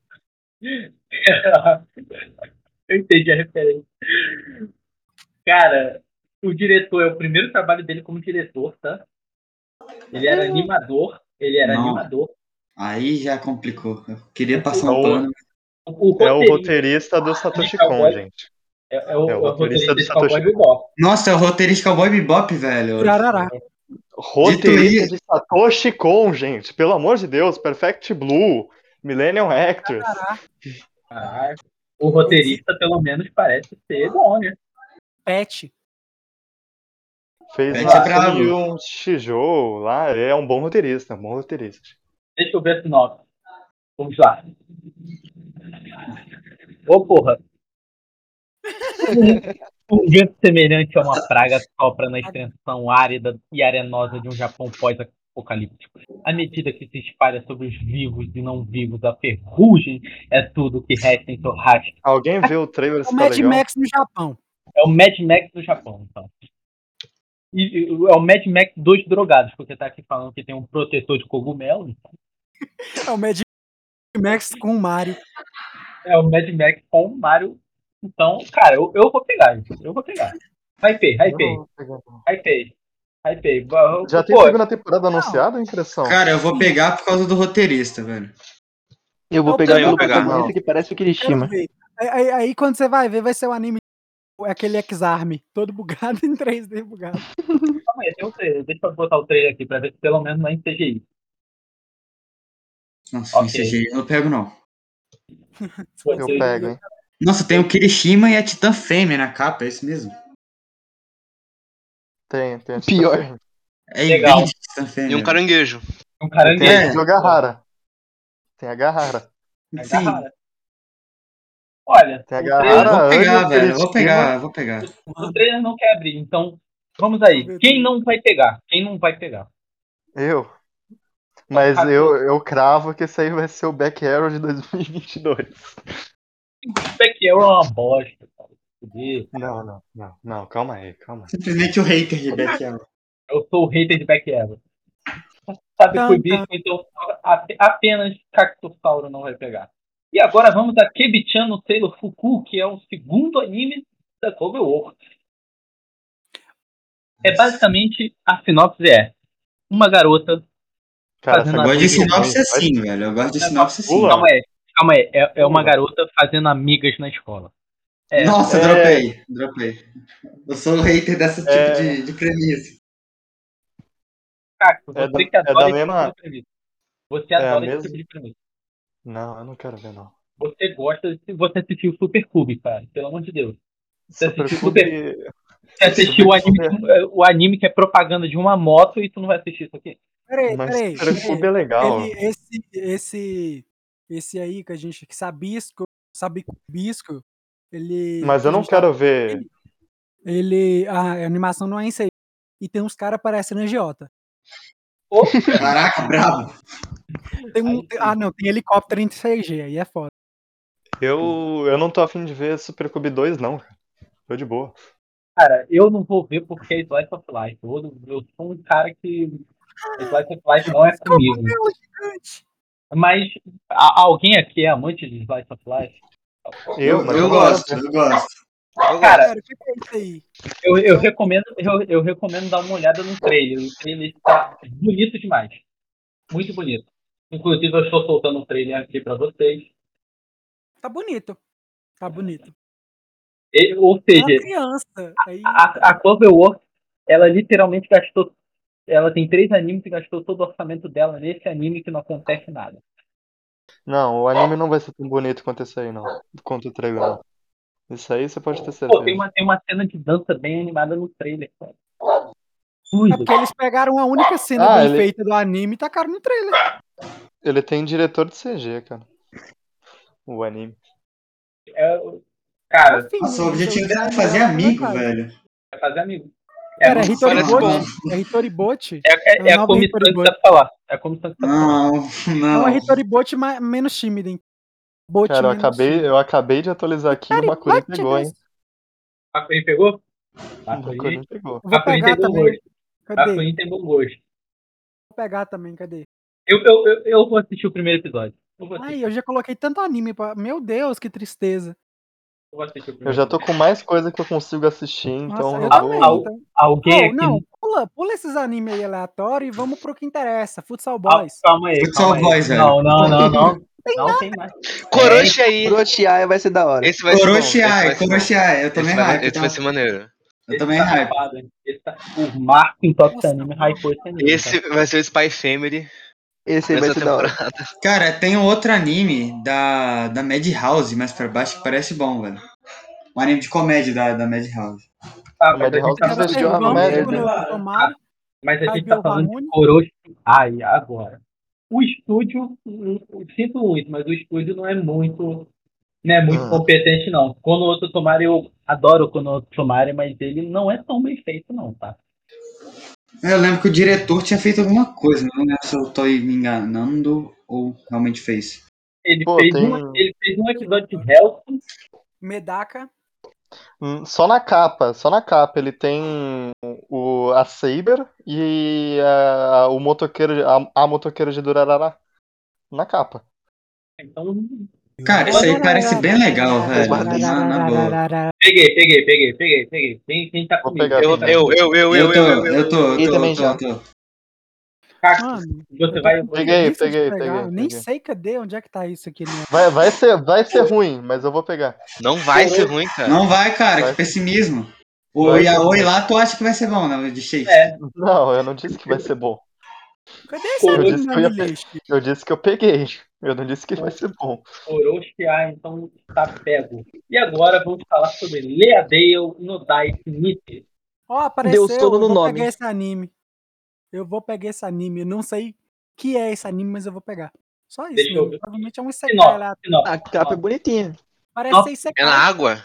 Eu entendi a referência. Cara, o diretor é o primeiro trabalho dele como diretor, tá? Ele era animador. Ele era Não. animador. Aí já complicou. Eu queria passar um Então, pano. O, É o roteirista do Satoshi Cowboy. Kon, gente. é, é o, é o é o roteirista roteirista do Satoshi Bebop. Nossa, é o roteirista Cowboy Bebop, velho. Urarará. Roteirista de Satoshi Kon, gente. Pelo amor de Deus, Perfect Blue, Millennium Actors. O roteirista, pelo menos, parece ser bom, né? Pet. Fez Pet lá é brabo. um Shijou lá. É um bom roteirista, um bom roteirista. Deixa eu ver a sinopse. Vamos lá. Ô, porra. Um, vento semelhante a uma praga sopra na extensão árida e arenosa de um Japão pós-apocalíptico. À medida que se espalha sobre os vivos e não vivos, a ferrugem é tudo que resta em rastro. Alguém viu o trailer É o tá Mad legal? Max no Japão. É o Mad Max do Japão, então. E, é o Mad Max dos drogados, porque tá aqui falando que tem um protetor de cogumelo. É o Mad Max com o Mario. É o Mad Max com o Mario. Então, cara, eu, eu vou pegar. gente. Eu vou pegar. Hypei, hypei, Não, não. hypei. Hypei. Ba- Já tem Pô, segunda temporada anunciada, impressão? Cara, eu vou pegar por causa do roteirista, velho. Eu vou Eu pegar pelo vou pegar. protagonista que parece o Kirishima. Aí, aí- aí quando você vai ver, vai ser o anime. Aquele X-Arm, todo bugado em 3D bugado. Calma aí, tem um trailer. Deixa eu botar o trailer aqui pra ver se pelo menos não é em CGI. Nossa, Ok. em CGI eu não pego, não. Eu pego, hein? Nossa, tem o Kirishima e a Titan Fêmea na capa, é isso mesmo? Tem, tem. Pior. É Legal. E um caranguejo. Um Tem caranguejo. a Gahara. Tem a Gahara. É Sim. Olha, Tem a o Gahara. Eu vou pegar, velho. Vou pegar, eu vou pegar. O trailer não quer abrir, então vamos aí. Quem não vai pegar? Quem não vai pegar? Eu. Mas Ah, eu, eu cravo que esse aí vai ser o Back Arrow de 2022. Back Arrow é uma bosta, cara. Não, não, não, não, calma aí, calma aí. Simplesmente o hater de Back Arrow. Eu sou o hater de Back Arrow. Sabe Tan, que o bicho, então ap- apenas Cactossauro não vai pegar. E agora vamos a Kebi-chan no Sailor Fuku, que é o segundo anime da Cloverworks. É basicamente, a sinopse é uma garota Cara, Fazendo Eu gosto de sinopse assim, velho. Eu gosto de sinopse assim. Calma aí, calma aí. É, é uma garota fazendo amigas na escola. É, Nossa, É. dropei, dropei. Eu sou o hater desse tipo É. de, de premissa. Cacto, É você da- que é adora da esse mesma- tipo de premissa. Você É a adora esse mesma- tipo de premissa. Não, eu não quero ver, não. Você gosta de você assistiu Super Cube, cara. Pelo amor de Deus. Você Super assistiu Cube. Você assistiu o anime, o anime que é propaganda de uma moto e tu não vai assistir isso aqui? Peraí, Mas peraí. Super. Cube é legal. Ele, esse, esse, esse aí que a gente, que sabisco, sabe bisco, ele. Mas eu não gente tá- quero ver. Ele, a animação não é em CG. E tem uns caras parecendo agiota. Caraca, brabo. Tem um, ah, não, tem helicóptero em CG, aí é foda. Eu, eu não tô afim de ver Super Cube 2, não, cara. Tô de boa. Cara, eu não vou ver porque é Slice of Life. Eu, eu sou um cara que. Slice of Life não é comigo. Mas a- alguém aqui é amante de Slice of Life? Eu, mas eu não gosto, eu gosto. Eu Cara, o é eu, eu recomendo, eu, eu recomendo dar uma olhada no trailer. O trailer está bonito demais. Muito bonito. Inclusive, eu estou soltando um trailer aqui pra vocês. Tá bonito. Tá bonito. E- ou É seja, criança. Aí, a, a Cloverworks, ela literalmente gastou. Ela tem três animes e gastou todo o orçamento dela nesse anime que não acontece nada. Não, o anime não vai ser tão bonito quanto esse aí, não. Quanto o trailer, não. Isso aí você pode ter Pô, certeza. tem uma, tem uma cena de dança bem animada no trailer, cara. é Tudo. porque eles pegaram a única cena Ah, bem ele- feita do anime e tacaram no trailer. Ele tem diretor de CG, cara. O anime. É, cara, Nossa, o objetivo dele é usaram fazer ela amigo, caralho. velho. é fazer amigo. É, Cara, é a- Hitori parece Bot. bom. É é, é, é é a comissão que você tá falar. É a comissão que você tá falando. Não, Não, não. é menos tímida, Cara, eu acabei, eu acabei de atualizar aqui e o Makurin Bot, pegou, hein? Corinha pegou? Makurin pegou. Pegar tem bom também. gosto. Corinha tem bom gosto. Vou pegar também, cadê? Eu, eu, eu, eu vou assistir o primeiro episódio. Eu Ai, eu já coloquei tanto anime pra. Meu Deus, que tristeza. eu vou assistir o Eu primeiro já tô com mais coisa que eu consigo assistir, Nossa, então eu eu também. Então. Alguém Oh, aqui. não, pula, pula esses animes aí aleatórios e vamos pro que interessa. Futsal Ah, Boys. calma aí, Futsal calma aí. Boys, velho. Não, não, não, não. Não tem mais. Coroche aí. Crochear vai ser da hora. Esse vai bom. Corocheai. Eu também hype. esse tá? vai ser maneiro. Eu também tá hype. tá- O Marco em Top Anime hypou esse anime. Esse tá? vai ser o Spy Family Esse aí vai ser da hora. Cara, tem um outro anime da, da Madhouse mais pra baixo que parece bom, velho. Um anime de comédia da, da Madhouse. Ah, O mas a gente Madhouse tá falando de uma merda. Mas a gente tá falando de Ramune. Orochi. Ai, agora. O estúdio, hum, hum, sinto muito, mas o estúdio não é muito, não é muito Ah. competente, não. Konoto Tomari, eu adoro o Konoto Tomari, mas ele não é tão bem feito, não, tá? Eu lembro que o diretor tinha feito alguma coisa, não lembro se eu tô aí me enganando ou realmente fez. Ele, Pô, fez, tem- um, ele fez um episódio de Hellsing, Medaka. Hum, Só na capa, só na capa. Ele tem o, a Saber e a, o motoqueiro, de- a, a motoqueira de Durarara na capa. então Cara, isso aí parece bem legal, velho. Na, na boa. Peguei, peguei, peguei, peguei, peguei. Quem, quem tá comigo? Eu, eu, eu, eu, eu, Eu tô, eu, tô, eu também eu tô, já. tô. Mano, você vai. Peguei, peguei, peguei, Nem sei cadê, onde é que tá isso aqui. Né? Vai, vai, ser, vai ser ruim, mas eu vou pegar. Não vai ser ruim, cara. Não vai, cara, que pessimismo. O. Yaoi lá, tu acha que vai ser bom, né? De Shake. É, Não, eu não disse que vai ser bom. Cadê esse Eu anime disse que eu ia? Eu disse que eu peguei. Eu não disse que vai ser bom. Orochi, ah, então tá pego. E agora vamos falar sobre Leadale no Dice Nite. Ó, apareceu. Deu sono eu no vou nome. pegar esse anime. Eu vou pegar esse anime. Eu não sei o que é esse anime, mas eu vou pegar. Só isso, eu. Provavelmente é um Isekai lá. A capa é bonitinha. Parece ser É Isekai. na água?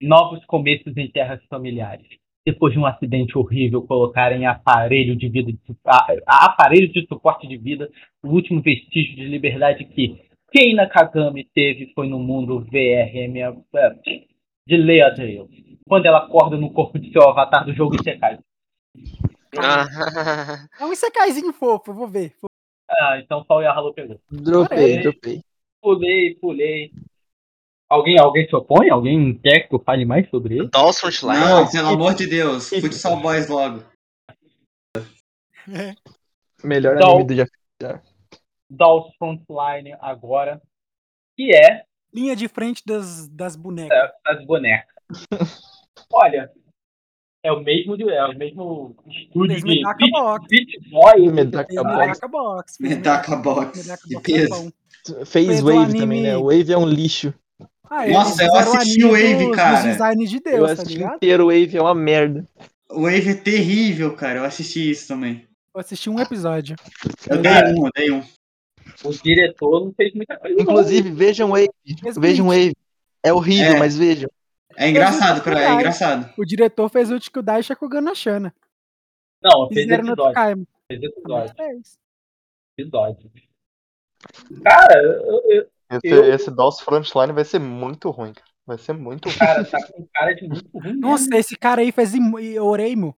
Novos começos em terras familiares. Depois de um acidente horrível, colocarem aparelho de vida, de, a, a- aparelho de suporte de vida, o último vestígio de liberdade que Keina Kagami teve foi no mundo VRM é, de Leadale, quando ela acorda no corpo de seu avatar do jogo Isekai. Ah, É um Isekaizinho fofo, vou ver. Ah, então só o Yahalo pegou. Dropei, dropei. Pulei, pulei. Alguém, alguém se opõe? Alguém quer que eu fale mais sobre ele? Dolls Frontline. Não, pelo amor de Deus. Futsal Boys logo. Melhor Então- anime do Jeff. Dolls Frontline agora, que é Linha de frente das, das bonecas. as bonecas. Olha, é o mesmo, de- é o mesmo estúdio Fez de Beat, Box. Beat Boy. Medaka Fez Box. Medaka Box. Medaka Box. Medaka Que Box é. Fez Wave anime- também, né? O Wave é um lixo. Ah, Nossa, eu assisti o Wave, dos- cara. Dos designs de Eu Deus, tá assisti ligado? inteiro, o Wave é uma merda. O Wave é terrível, cara. Eu assisti isso também. Eu assisti um episódio. Eu Cara. dei um, eu dei um. O diretor não fez muita coisa. Inclusive, vejam Wave. Vejam. Wave. É horrível, É. mas vejam. É engraçado, pra, é engraçado. O diretor fez o Chikudai Shakugan no Shana. Não, fez episódio. Fez episódio. fez. episódio. Cara, eu, eu- Esse, Eu- esse Dolls Frontline vai ser muito ruim, cara. Vai ser muito ruim. Cara, tá com cara de muito ruim. Nossa, mesmo. esse cara aí fez Im- Oreimo.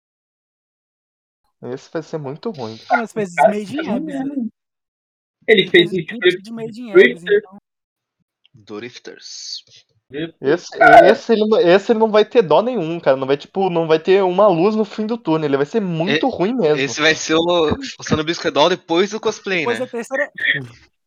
Esse vai ser muito ruim. Nossa, fez Cara, Made in tá Abyss. mesmo. Ele fez o Fez script 20 de Made in Abyss, então. Drifters. Esse, esse, ele, não- esse ele não vai ter dó nenhum, cara. Não vai, tipo, não vai ter uma luz no fim do túnel. Ele vai ser muito ruim mesmo. Esse vai ser o, o Sonobisco Doll depois do cosplay, Depois né? da terceira,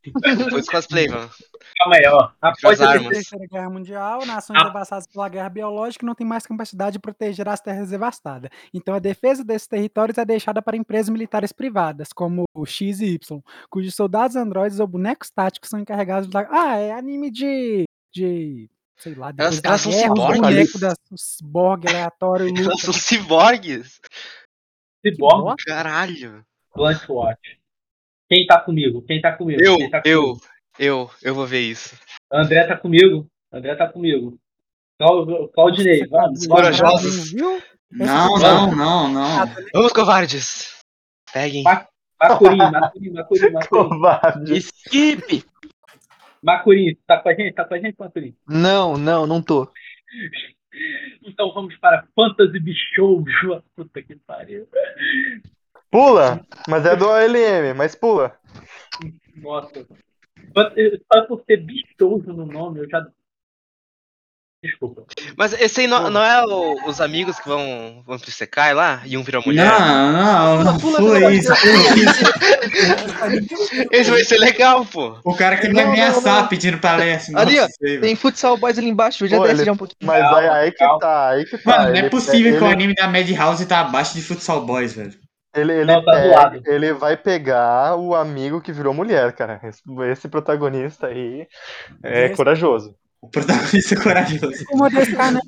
Depois do cosplay, mano. Calma aí, ó. Após a terceira Guerra Mundial, nações Ah. devastadas pela guerra biológica não têm mais capacidade de proteger as terras devastadas. Então a defesa desses territórios é deixada para empresas militares privadas, como o X e Y, cujos soldados androides ou bonecos táticos são encarregados da. Ah, é anime de. de. sei lá, Elas- da elas são guerra, os ciborgues? da ciborgue aleatório Elas são ciborgues. Cyborg Caralho. Plant Watch. Quem tá comigo? Quem tá comigo? Eu, tá eu, comigo? eu, eu vou ver isso. André tá comigo. André tá comigo. Clau- Claudinei, vamos. Corajosos. Viu? Não, não, não, não. Vamos, covardes. Peguem. Macurim, Macurim, Macurim, Macurim. Skip! Macurim, tá com a gente? Tá com a gente, Macurim? Não, não, não tô. Então vamos para Fantasy Bishoujo. Puta que pariu. Pula! Mas é do OLM, mas pula. Nossa. Só por ter Bishoujo no nome, eu já. Desculpa. Mas esse aí não, não é o- os amigos que vão, vão pro Sekai lá? E um vira mulher? Não, não, não Pula, foi pula, isso. pula. foi isso. Esse vai ser legal, pô. O cara quer me ameaçar não. pedindo palestra. Ali, ó, sei. Tem futsal boys ali embaixo, já Pô, desce ele- já um pouquinho. Mas Calma, aí, aí que tá, aí que tá. Mano, não é Ele- possível que o ele- anime da Madhouse tá abaixo de Futsal Boys, velho. Ele, ele, Não, tá pega- ele vai pegar o amigo que virou mulher, cara. Esse, esse protagonista aí é Esse- corajoso. O protagonista é corajoso. Como desse cara, né?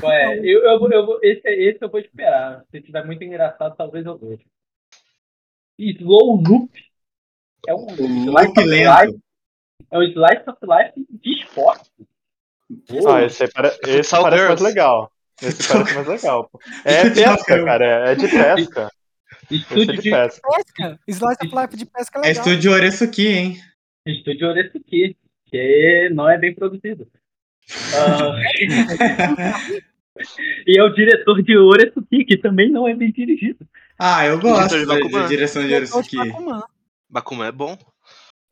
Qual é? Eu, eu, vou- eu, vou- esse, esse eu vou esperar. Se tiver muito engraçado, talvez eu veja. Slow Loop é um loop life. lento. É um slice of life de esporte. Ah, esse, aí pare- esse parece mais Girls. legal. Esse parece mais legal. pô. É pesca, cara. É, é de pesca. É Estúdio de pesca. Pesca. Slice of Life de pesca é É legal. estúdio Oretsuki, hein? estúdio Oretsuki, que não é bem produzido. Ah, e é o diretor de Oretsuki, que também não é bem dirigido. Ah, eu gosto de da, Bakuman. da direção de Oretsuki. Bakuman. Bakuman é bom.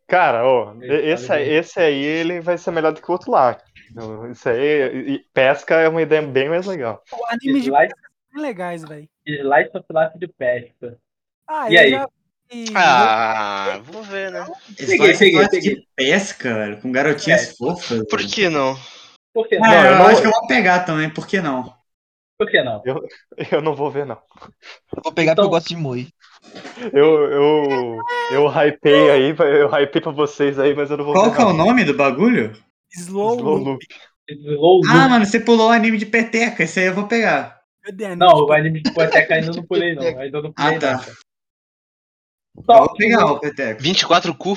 Cara, ó, esse, esse aí ele vai ser melhor do que o outro lá. Então, Isso aí, e- e pesca é uma ideia bem mais legal. O anime de Slice, pesca são legais, velho. slice of life de pesca. Ah, E eu aí? já vi- Ah, vou ver, né? Slice Peguei, of peguei, Life peguei. de pesca, velho, com garotinhas fofas. Por que não? Por que Ah, não? Eu eu não- acho que eu vou pegar também, por que não? Por que não? Eu não vou ver, não. Eu vou pegar Então- porque eu gosto de Moi. Eu, eu, eu hypei aí, eu hypei pra vocês aí, mas eu não vou Qual que é o nome do bagulho? Slow, Slow Loop. Loop. Ah, mano, você pulou o anime de peteca, esse aí eu vou pegar. Cadê anime Não, o anime de Poeteca ainda não pulei, não. Ainda não pulei, Ah, tá. Eu Só vou pegar o peteca. 24 cu?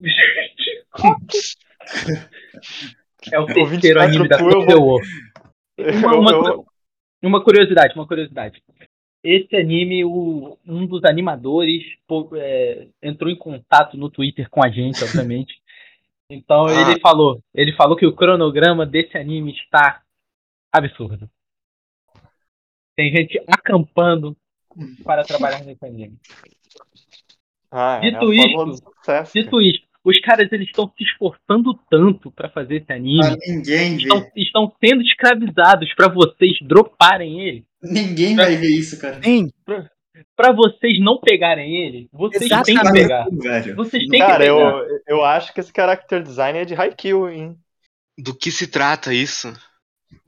É o terceiro 24 anime da Cruel. Uma, uma, uma curiosidade, uma curiosidade. Esse anime, o, um dos animadores pô, é, entrou em contato no Twitter com a gente, obviamente. Então Ah. ele falou, ele falou que o cronograma desse anime está absurdo. Tem gente acampando para trabalhar nesse anime. Ah, é Dito fórmula isso. Dito isso, os caras eles estão se esforçando tanto para fazer esse anime, ninguém estão, estão sendo escravizados para vocês droparem ele, Ninguém vai ver isso, cara. Sim, para vocês não pegarem ele. Vocês têm que pegar. Velho. Vocês têm que Cara, pegar. eu, eu acho que esse character design é de Haikyuu, hein? Do que se trata isso?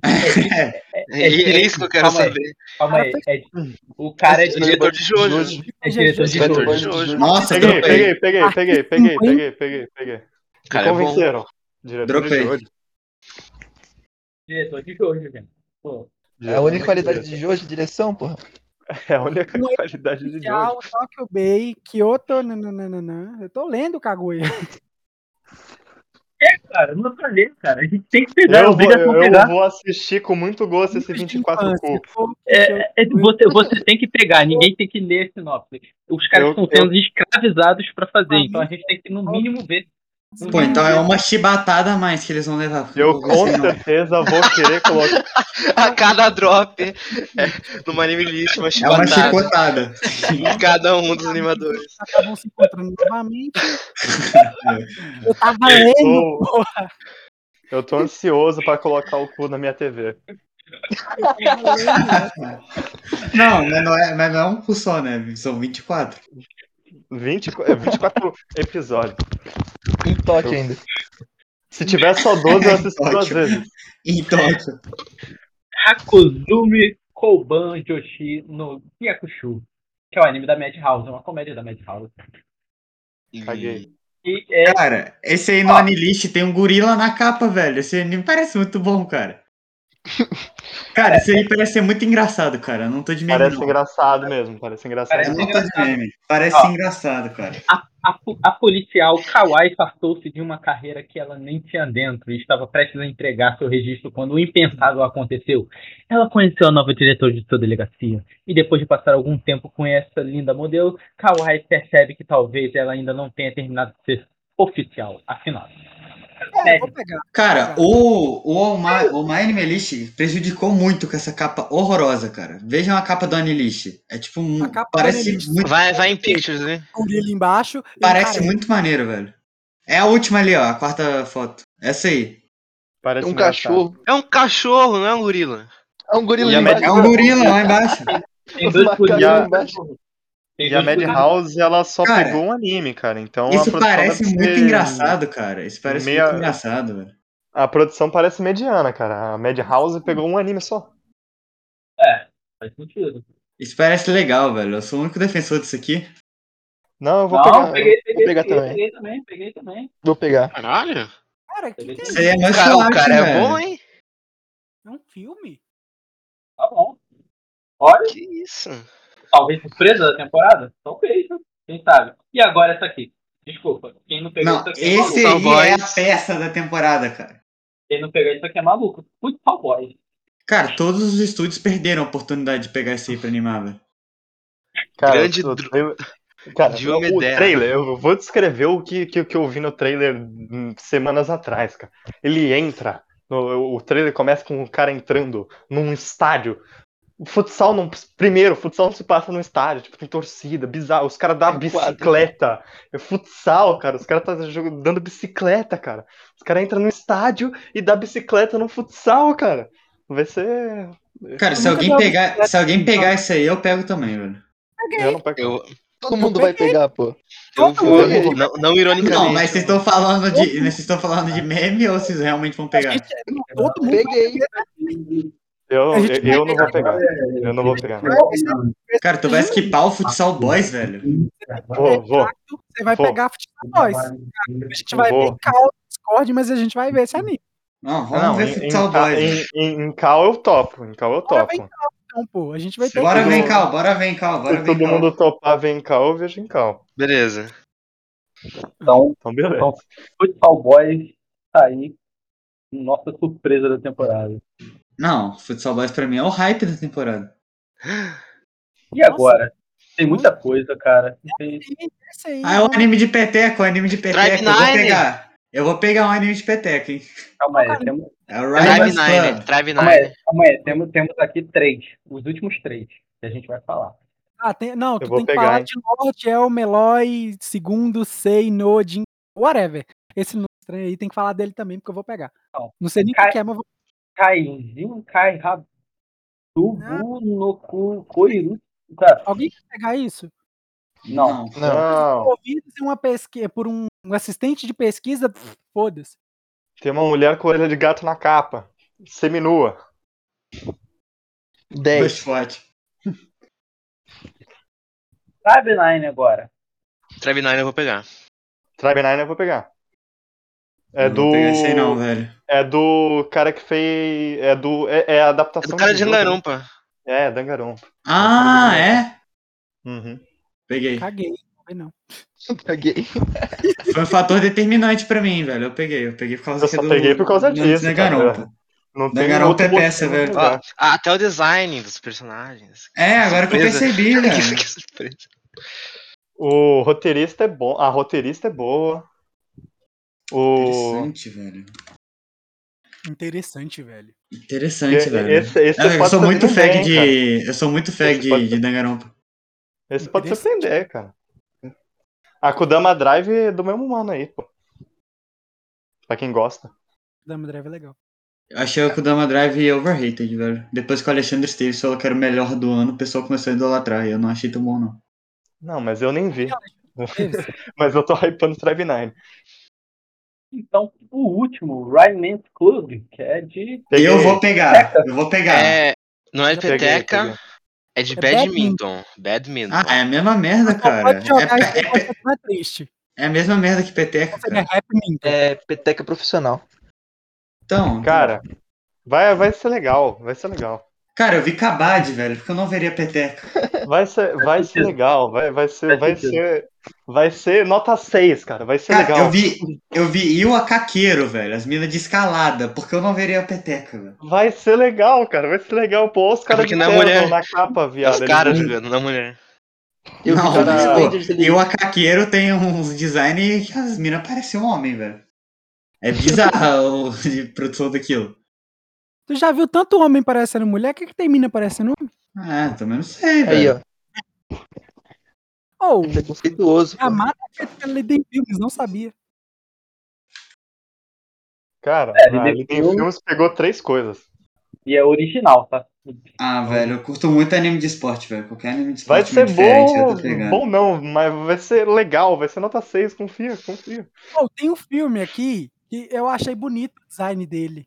É, É, é isso que eu quero Calma aí. saber. Calma aí. é- o cara é É diretor de Jojo. É diretor de Jojo. Nossa, Peguei, dropei. peguei, peguei, peguei, peguei, peguei, peguei, peguei. Me Cara, é convenceram. Diretor de. Jojo. Diretor de gente. Pô, É a única qualidade de Jojo, direção, porra. É a única Não é qualidade de Jojo. Tokyo Bay, Kyoto, nananana. Eu tô lendo, Kaguya. cara, não pra ler, cara. A gente tem que pegar, é Eu vou, obrigação eu vou assistir com muito gosto esse 24 cu. É, é, você, você tem que pegar, ninguém tem que ler a sinopse. Os caras Eu- estão sendo escravizados pra fazer, então a gente tem que, no mínimo, ver. Pô, então é uma chibatada a mais que eles vão levar. Eu com certeza vou querer colocar. A cada drop é, numa anime list, uma É uma chicotada em cada um dos animadores. acabam se encontrando novamente. Eu tava lendo, tô-. Eu tô ansioso pra colocar o cu na minha TV. Não, mas não é, mas não é um cu só, né? São 24. 20, é 24 episódios. Em toque ainda. Se tiver só 12, eu assisto duas vezes. Em Tóquio. Hakuzumi Koban Joshi no Kyakushu, que é o anime da Madhouse, é uma comédia da Madhouse. Caguei. E é, Cara, esse aí no Anilist tem um gorila na capa, velho. Esse anime parece muito bom, cara. Cara, esse aí parece ser muito engraçado, cara. Eu não tô de meme, Parece não. engraçado mesmo, parece engraçado. Parece Eu não tô de meme. Parece Ó. engraçado, cara. a, po- a policial Kawai fartou-se de uma carreira que ela nem tinha dentro e estava prestes a entregar seu registro quando o impensável aconteceu. Ela conheceu a nova diretora de sua delegacia e depois de passar algum tempo com essa linda modelo, Kawai percebe que talvez ela ainda não tenha terminado de ser oficial, afinal. É, vou pegar. Cara, o, o, My, o My Anime List prejudicou muito com essa capa horrorosa, cara. Vejam a capa do Anilist. É tipo, um, parece muito, Vai, vai em Pictures, né? Gorila embaixo. um parece cara- muito maneiro, velho. É a última ali, ó, a quarta foto. Essa aí. Parece um engraçado. cachorro. É um cachorro, não é um gorila. É um gorila. É um gorila lá embaixo. Tem dois gorilas- embaixo. Tem E a Madhouse, ela só Cara, pegou um anime, cara. Então Isso parece muito ser- engraçado, cara. Isso parece meia- muito engraçado, velho. A produção parece mediana, cara. A Madhouse pegou um anime só. Faz sentido. Isso parece legal, velho. Eu sou o único defensor disso aqui. Não, eu vou Não, pegar. peguei, peguei, pegar peguei, também. peguei também, peguei também. Vou pegar. Caralho. Cara, que que é Isso é O cara, cara é bom, hein? É um filme? Tá bom. Olha, Que isso? Talvez surpresa da temporada? Talvez, né? quem sabe. E agora essa aqui. Desculpa, quem não pegou Não, isso aqui é esse maluco. aí é a peça da temporada, cara. Quem não pegou isso aqui é maluco. Football Boys. Cara, todos os estúdios perderam a oportunidade de pegar esse aí pra animar, velho. Cara, Grande trailer- Cara, de o ideia. trailer, eu vou descrever o que, que, que eu vi no trailer hum, semanas atrás, cara. Ele entra, no- o trailer começa com o cara entrando num estádio. O futsal não. Primeiro, o futsal não se passa num estádio, tipo, tem torcida, bizarro. Os caras dão É bicicleta. É futsal, cara. Os caras tá jogando- dando bicicleta, cara. Os caras entram no estádio e dá bicicleta no futsal, cara. Vai ser. Cara, se alguém pegar, se alguém pegar isso aí, eu pego também, velho. Eu não pego. Eu, Todo mundo vai pegar, pô. eu vou. mundo. Não, não ironicamente. Não, mas vocês estão falando de. Vocês estão falando de meme ou vocês realmente vão pegar? Não, todo mundo Peguei. Eu, eu, vai eu não vou pegar. Eu não vou pegar. Cara, tu vai skipar o Futsal Boys, velho. Vou, vou. Você vai Vou. pegar Futebol Boys. A gente vai Vou. ver Cal no Discord, mas a gente vai ver esse anime. Não, vamos Não, ver em, Futsal em, Boys. em, em, em Cal eu topo. Em Cal eu topo. Então, pô, a gente vai ter Bora vem Cal, bora vem Cal, bora Se vem todo Cal. mundo topar ver em Cal, eu vejo em Cal. Beleza. Então, Então, beleza. Então, Football Boys tá aí. Nossa surpresa da temporada. Não, Futsal Boys pra mim é o hype da temporada. E agora? Tem muita coisa, cara. Tem- aí, Ah, é o né? anime de peteca, o anime de. Drive Eu vou Nine. pegar. Eu vou pegar um anime de peteca, hein? Calma aí, temos, É o Drive Nine. Drive calma aí, Nine. calma aí. Temos, temos aqui três. Os últimos três que a gente vai falar. Ah, tem, não, tu tem que pegar, falar hein? de Lord, El, Meloy, segundo, Sei, Nodin, whatever. Esse nome estranho aí tem que falar dele também, porque eu vou pegar. Não. Não sei nem o que é, mas eu vou Kaijin, Kai, Rabu, Noku, Koiru. Cara, Alguém quer pegar isso? não. Não. Em uma pesquisa por um, assistente de pesquisa, foda-se. Tem uma mulher com orelha de gato na capa. Seminua. 10. Dois forte. Sabe Line agora. Drive Nine eu vou pegar. Tribe Nine eu vou pegar. É Não do. esse aí não, velho. É do cara que fez. É do. É, é a É adaptação do cara de né? Angarumpa. É, Dangarumpa. Ah, é? Uhum. Peguei. Caguei. Não foi não. Caguei. Foi um fator determinante pra mim, velho. Eu peguei. Eu peguei por causa Eu que só do- peguei por causa disso, Danganronpa. Não tem Danganronpa outro é peça, velho. pra jogar. Ah, até o design dos personagens. É, agora que eu percebi, Que velho. surpresa. O roteirista é bom. A roteirista é boa. O... Interessante, velho. Interessante, velho. Interessante, E- velho. esse- esse Ah, eu sou muito fag de. Eu sou muito fag Esse pode de, de Danganronpa. Esse pode surpreender, cara. A Kudama Drive é do mesmo mano aí, pô. Pra quem gosta. Dama Drive é legal. Eu achei o Kudama Drive overrated, velho. Depois que o Alexandre Esteves falou que era o melhor do ano, o pessoal começou a idolatrar. E eu não achei tão bom, não. Não, mas eu nem vi. Esteves. mas eu tô hypando Drive 9. Então, o último, Ryan Club, que é de. Eu vou pegar. Eu vou pegar. É, não é de peteca, peguei. é de É badminton. Badminton. Ah, é a mesma merda, cara. pode jogar É, é, tá triste. é a mesma merda que peteca, é cara. minto. É peteca profissional. Então, Cara, vai, vai ser legal, vai ser legal. Cara, eu vi Kabad, velho, porque eu não veria peteca. Vai ser, vai ser legal, vai, vai ser, vai ser, vai ser nota 6, cara, vai ser Cara, legal. eu vi, eu vi Iwa Kakeiro, velho, as minas de escalada, porque eu não veria peteca, velho. Vai ser legal, cara, vai ser legal. Pô, os caras porque de não é terno mulher. na capa, viado. Os caras jogando, não a mulher. Eu não, cara, Avengers, ele- Iwa Kakeiro tem uns design que as minas parecem um homem, velho. É bizarro o de produção daquilo. Tu já viu tanto homem parecendo mulher? O que, que tem mina parecendo homem? Ah, também não sei, Aí, velho. ó. Ou Preconceituoso. pô. a mata é feita pela Lady Filmes, não sabia. Cara, É, ele ali tem definiu- filmes pegou três coisas. E é original, tá? Ah, velho, eu curto muito anime de esporte, velho. Qualquer anime de Vai esporte ser meio diferente, eu bom, tô pegando. bom não, mas vai ser legal, vai ser nota 6, confia, confia. Ou tem um filme aqui que eu achei bonito o design dele.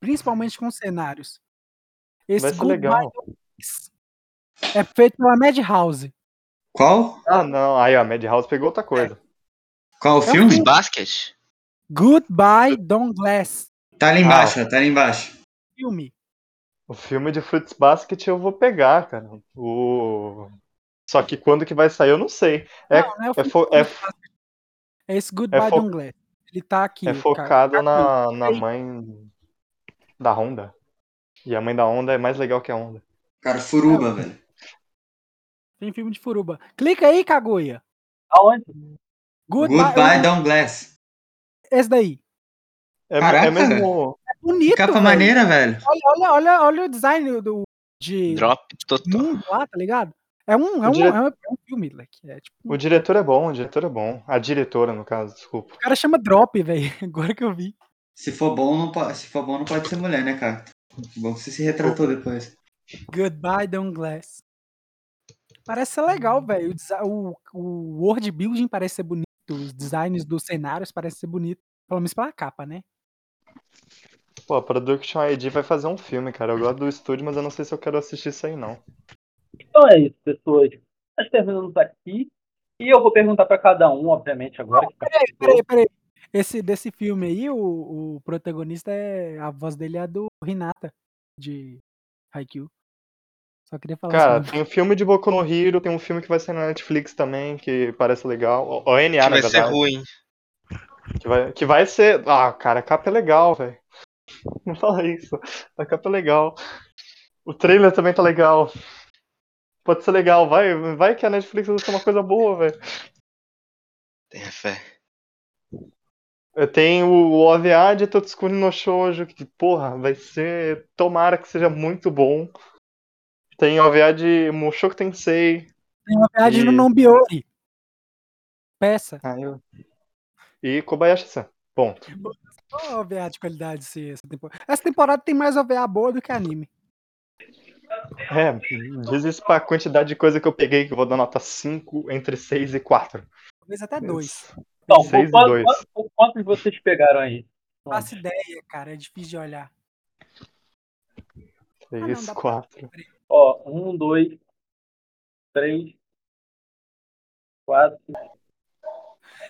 Principalmente com os cenários. Esse Vai legal. É feito pela Madhouse. Qual? Ah, não, aí a Madhouse pegou outra coisa. Qual o É um filme? filme. Basket? Goodbye Don Glass. Tá ali embaixo, ó, tá ali embaixo. Filme. O filme de Fruits Basket eu vou pegar, cara. O... Só que quando que vai sair eu não sei. É, não, não é o é, fo- é. É esse Goodbye fo- Don Glass. Ele tá aqui. é o cara. focado na, na mãe da Honda. E a mãe da Honda é mais legal que a Honda. Cara, Furuba, velho. Tem filme de Furuba. Clica aí, Kaguya. Aonde? Goodbye. Goodbye, Down Glass. Esse daí. É, Caraca. é mesmo. É bonito, capa velho. maneira, velho. Olha, olha, olha, olha o design do, de Drop total. mundo lá, tá ligado? É um, é um, dire- é um, é um filme, moleque. É, tipo, O diretor é bom, o diretor é bom. A diretora, no caso, desculpa. o cara chama Drop, velho. Agora que eu vi. Se for bom, não pode, se for bom, não pode ser mulher, né, cara? Bom que você se retratou depois. Goodbye, Don Glass. Parece ser legal, velho. O, o, o world building parece ser bonito. Os designs dos cenários parecem ser bonito. Pelo menos pela capa, né? Pô, a Production ID vai fazer um filme, cara. Eu gosto do estúdio, mas eu não sei se eu quero assistir isso aí, não. Então é isso, pessoas. Nós terminamos aqui. E eu vou perguntar pra cada um, obviamente, agora. que Peraí, peraí, peraí. Esse, desse filme aí, o, o protagonista é. A voz dele é a do Hinata, de Haikyuu. Só queria falar Cara, tem um filme de Boku no Hero, tem um filme que vai sair na Netflix também, que parece legal. O Que na vai ser ruim. Que vai, que vai ser. Ah, cara, a capa é legal, velho. Não fala isso. A capa é legal. O trailer também tá legal. Pode ser legal, vai, vai que a Netflix vai ser uma coisa boa, velho. Tenha fé. Tem o OVA de Totsukuni no Shoujo, que, porra, vai ser. Tomara que seja muito bom. Tem o OVA de Mushoku Tensei. Tem viagem no E- Nombiori. Peça. Ah, eu- E Kobayashi-san. Ponto. Qual OVA de qualidade esse, essa temporada? Essa temporada tem mais OVA boa do que anime. É, diz isso pra quantidade de coisa que eu peguei, que eu vou dar nota 5 entre 6 e 4. Talvez até dois. Então, Seis e quantos, dois. quantos, quantos vocês pegaram aí? Não faço ideia, cara. É difícil de olhar. Ah, não, 6, dá pra- 4. Ó, um, dois, três, quatro,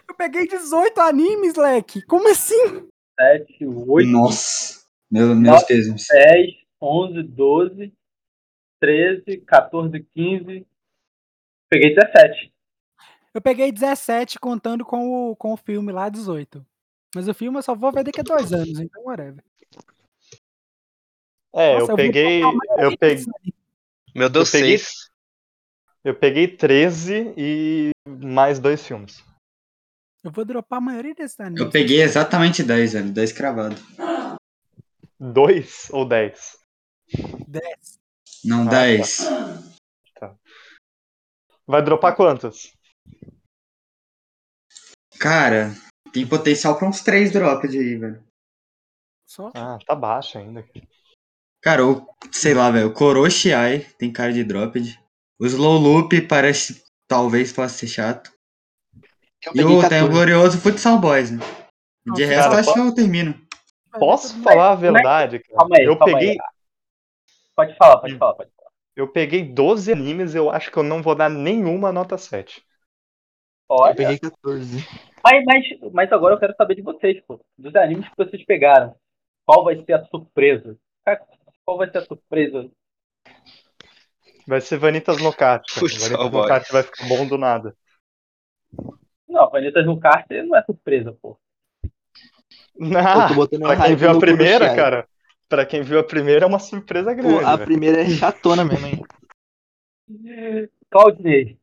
Eu peguei 18 animes, leque. Como assim? sete, oito, Nossa. Meu, meus pêsames. dez, onze, doze, treze, 14, 15. Peguei 17. Eu peguei 17 contando com o, com o filme lá, 18. Mas o filme eu só vou ver daqui a dois anos, então whatever. É, Nossa, eu peguei. Eu peguei. Meu Deus, Eu peguei- seis. eu peguei 13 e mais dois filmes. Eu vou dropar a maioria desses animes. Eu peguei exatamente 10, velho. 10 cravado. Dois ou dez? 10. Não, Ah, 10. Vai dropar quantos? Cara, tem potencial pra uns 3 drops aí, velho. Só. Ah, tá baixo ainda. Cara, o, sei lá, velho. O Koroshiai tem cara de dropped. O Slow Loop parece. Talvez possa ser chato. Eu E o, tem o 14. glorioso Futsal Boys, né? De Nossa, resto, cara, acho que eu termino. Posso falar a verdade, cara? Calma aí, Eu calma peguei, aí. Pode falar, pode falar, pode falar. eu peguei 12 animes eu acho que eu não vou dar nenhuma nota 7. Olha, Eu peguei 14. mas, mas, mas agora eu quero saber de vocês, pô. Dos animes que vocês pegaram. Qual vai ser a surpresa? Qual vai ser a surpresa? Vai ser Vanitas no Kart. Vanitas no. Kart vai ficar bom do nada. Não, Vanitas no kart não é surpresa, pô. Botando uma pra quem viu a primeira, cara. Pra quem viu a primeira é uma surpresa grande. Pô, a primeira é chatona mesmo, hein? Claudinei.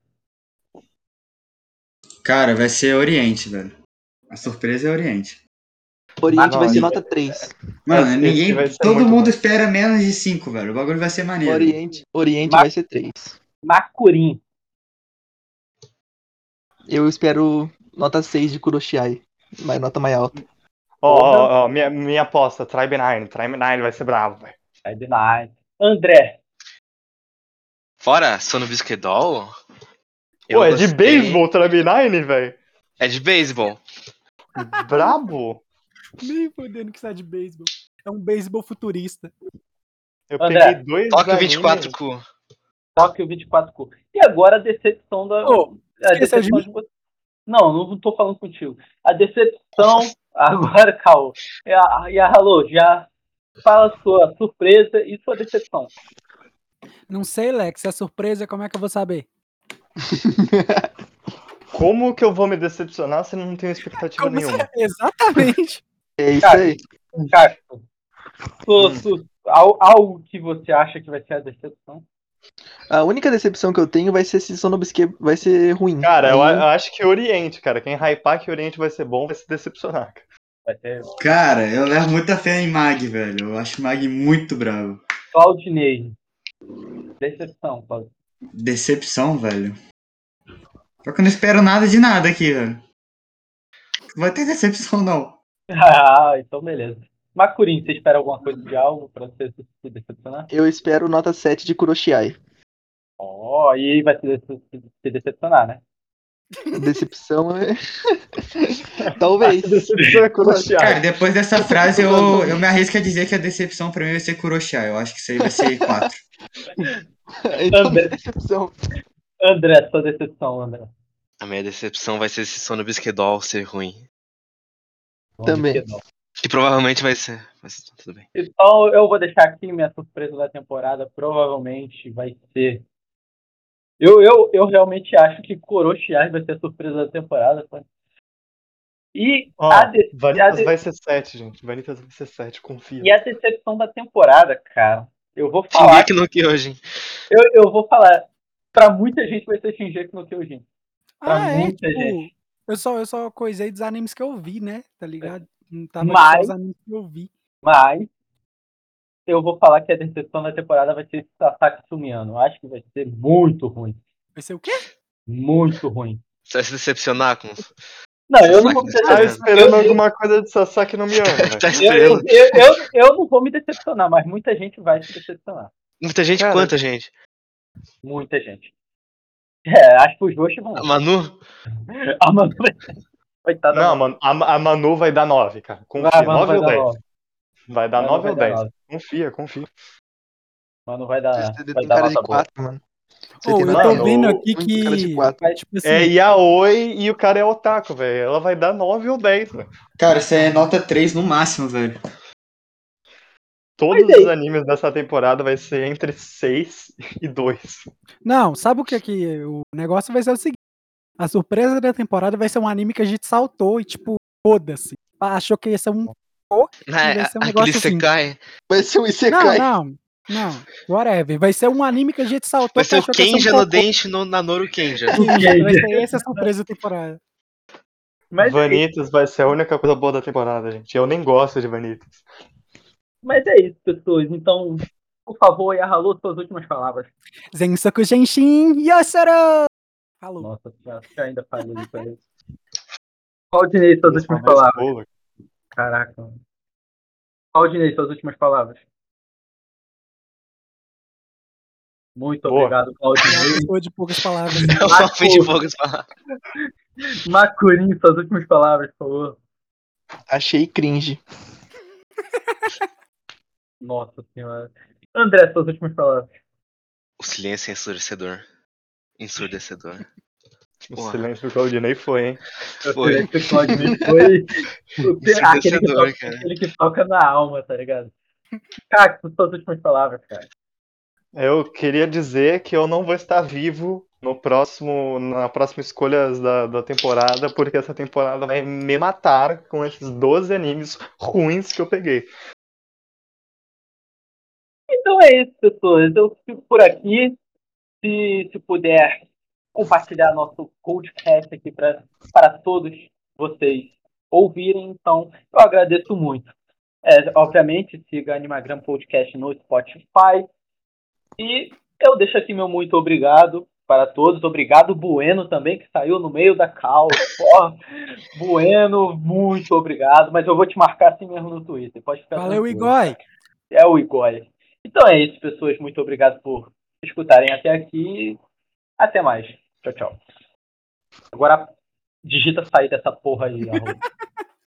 Cara, vai ser Oriente, velho. A surpresa é Oriente. Oriente Ah, vai ser nota 3. Mano, Esse ninguém. Todo mundo bom. espera menos de 5, velho. O bagulho vai ser maneiro. Oriente, Oriente vai ser 3. Macurim. Eu espero nota 6 de Kuroshiai. Mas nota mais alta. Ó, ó, ó, minha, minha aposta, Tribe 9. Tribe 9 vai ser bravo, velho. De night. André. Fora Sono Bisquedol. Pô, é de beisebol 9, velho? É de beisebol. Brabo? Nem fodendo que sai de beisebol. É um beisebol futurista. Eu André, peguei dois Tóquio animes. 24Q. Tóquio 24Q. E agora a decepção da. Ô, a esqueceu de decepção de você. Não, não tô falando contigo. A decepção. Agora, calma. E a, e a Alô, já fala sua surpresa e sua decepção. Não sei, Lex. É surpresa, como é que eu vou saber? Como que eu vou me decepcionar se eu não tenho expectativa Como nenhuma? você- Exatamente. É isso Cara, aí. Al- algo que você acha que vai ser a decepção? A única decepção que eu tenho vai ser se Sonobisque vai ser ruim. Cara, eu, eu acho que Oriente, cara. Quem hypar que Oriente vai ser bom vai se decepcionar. cara. Vai ser Cara, eu levo muita fé em Mag, velho. Eu acho Mag muito bravo. Claudinei. Decepção, Claudinei. Decepção, velho. Só que eu não espero nada de nada aqui, velho. Não vai ter decepção, não. Ah, então beleza. Macurim, você espera alguma coisa de algo pra você se decepcionar? Eu espero nota 7 de Kuroshiai. Ó, e vai se, dece- se decepcionar, né? Decepção é. Talvez. Decepção é. Cara, depois dessa frase eu, eu me arrisco a dizer que a decepção pra mim vai ser Kuroshai. Eu acho que isso aí vai ser 4. então, André. decepção. André, sua decepção, André. A minha decepção vai ser esse Sono Bisquedol ser ruim. Também. Que não. Que provavelmente vai ser. Mas tudo bem. Então eu vou deixar aqui minha surpresa da temporada. Provavelmente vai ser. Eu, eu, eu realmente acho que Koroshiai vai ser a surpresa da temporada. tá? E, Ó, a de- Vanitas a de- vai ser 7, gente. Vanitas vai ser 7, confia. e a decepção da temporada, cara. Eu vou falar. Shingeki no Kyojin. Eu, eu vou falar. Pra muita gente vai ser Shingeki no Kyojin. Pra Ah, é, muita tipo, gente. eu só, eu só coisei dos animes que eu vi, né? Tá ligado? Não tava Mas- só os animes que eu vi. Mas eu vou falar que a decepção da temporada vai ser Sasaki Sumiano. Acho que vai ser muito ruim. Vai ser o quê? Muito ruim. Você vai se decepcionar com. Não, eu não vou me Tá decepcionar. esperando Eu- alguma coisa de Sasaki no velho. Tá Eu, esperando. eu, eu, eu não vou me decepcionar, mas muita gente vai se decepcionar. Muita gente, Cara, quanta gente? Muita gente. É, acho que os Joshi vão. A Manu? A Manu vai. Coitada. Não, mano, a, a Manu vai dar 9, cara. Confia. Vai, Manu 9 vai ou dar 10? nove. Vai dar Manu 9 vai ou dar 10? nove. Confia, confia. Manu vai dar. Vai tem dar cara de nota boa. 4, mano. Você eu tô vendo aqui que. 4. Tipo assim, É Yaoi e o cara é otaku, velho. Ela vai dar 9 ou 10, velho. Cara, isso é nota 3 no máximo, velho. Todos os animes dessa temporada vai ser entre 6 e 2. Não, sabe o que que o negócio vai ser o seguinte. A surpresa da temporada vai ser um anime que a gente saltou e tipo, foda-se. Achou que ia ser um É, vai ser um aquele negócio assim. Vai ser um Isekai. não. Não, whatever. Vai ser um anime que a gente saltou. Vai ser o Kenja um no. Dente no Nanoro Kenja. Kenja, Vai ser essa surpresa da temporada. Mas, é Vanitas vai ser a única coisa boa da temporada, gente. Eu nem gosto de Vanitas. mas é isso, pessoas. Então, por favor, Yahalu, suas últimas palavras. Zensoku Genshin Yosoro! Falou. Nossa, já ainda falei isso aí. Claudinei, suas últimas palavras. Caraca. Claudinei, suas últimas palavras. Muito Boa. obrigado, Claudinei. pessoa de poucas palavras. Eu só fui de poucas palavras. Macurim, suas últimas palavras, por favor. Achei cringe. Nossa senhora. André, suas últimas palavras. O silêncio é ensurdecedor. Ensurdecedor. O Porra. silêncio do Claudinei foi, hein? Foi. Esse Claudinei foi o que- aquele, que toca, cara. aquele que toca na alma, tá ligado? Cacto, suas últimas palavras, cara. Eu queria dizer que eu não vou estar vivo no próximo, na próxima escolha da, da temporada, porque essa temporada vai me matar com esses 12 animes ruins que eu peguei. Então é isso, pessoas. Eu fico por aqui. Se, se puder compartilhar nosso podcast aqui para todos vocês ouvirem, então eu agradeço muito. É, obviamente, siga Animagram Podcast no Spotify. E eu deixo aqui meu muito obrigado para todos. Obrigado, Bueno, também, que saiu no meio da cal. Porra, Bueno, muito obrigado. Mas eu vou te marcar assim mesmo no Twitter. Pode ficar Valeu. Igor! É o Igor. Então é isso, pessoas. Muito obrigado por escutarem até aqui. Até mais. Tchau, tchau. Agora digita sair dessa porra aí.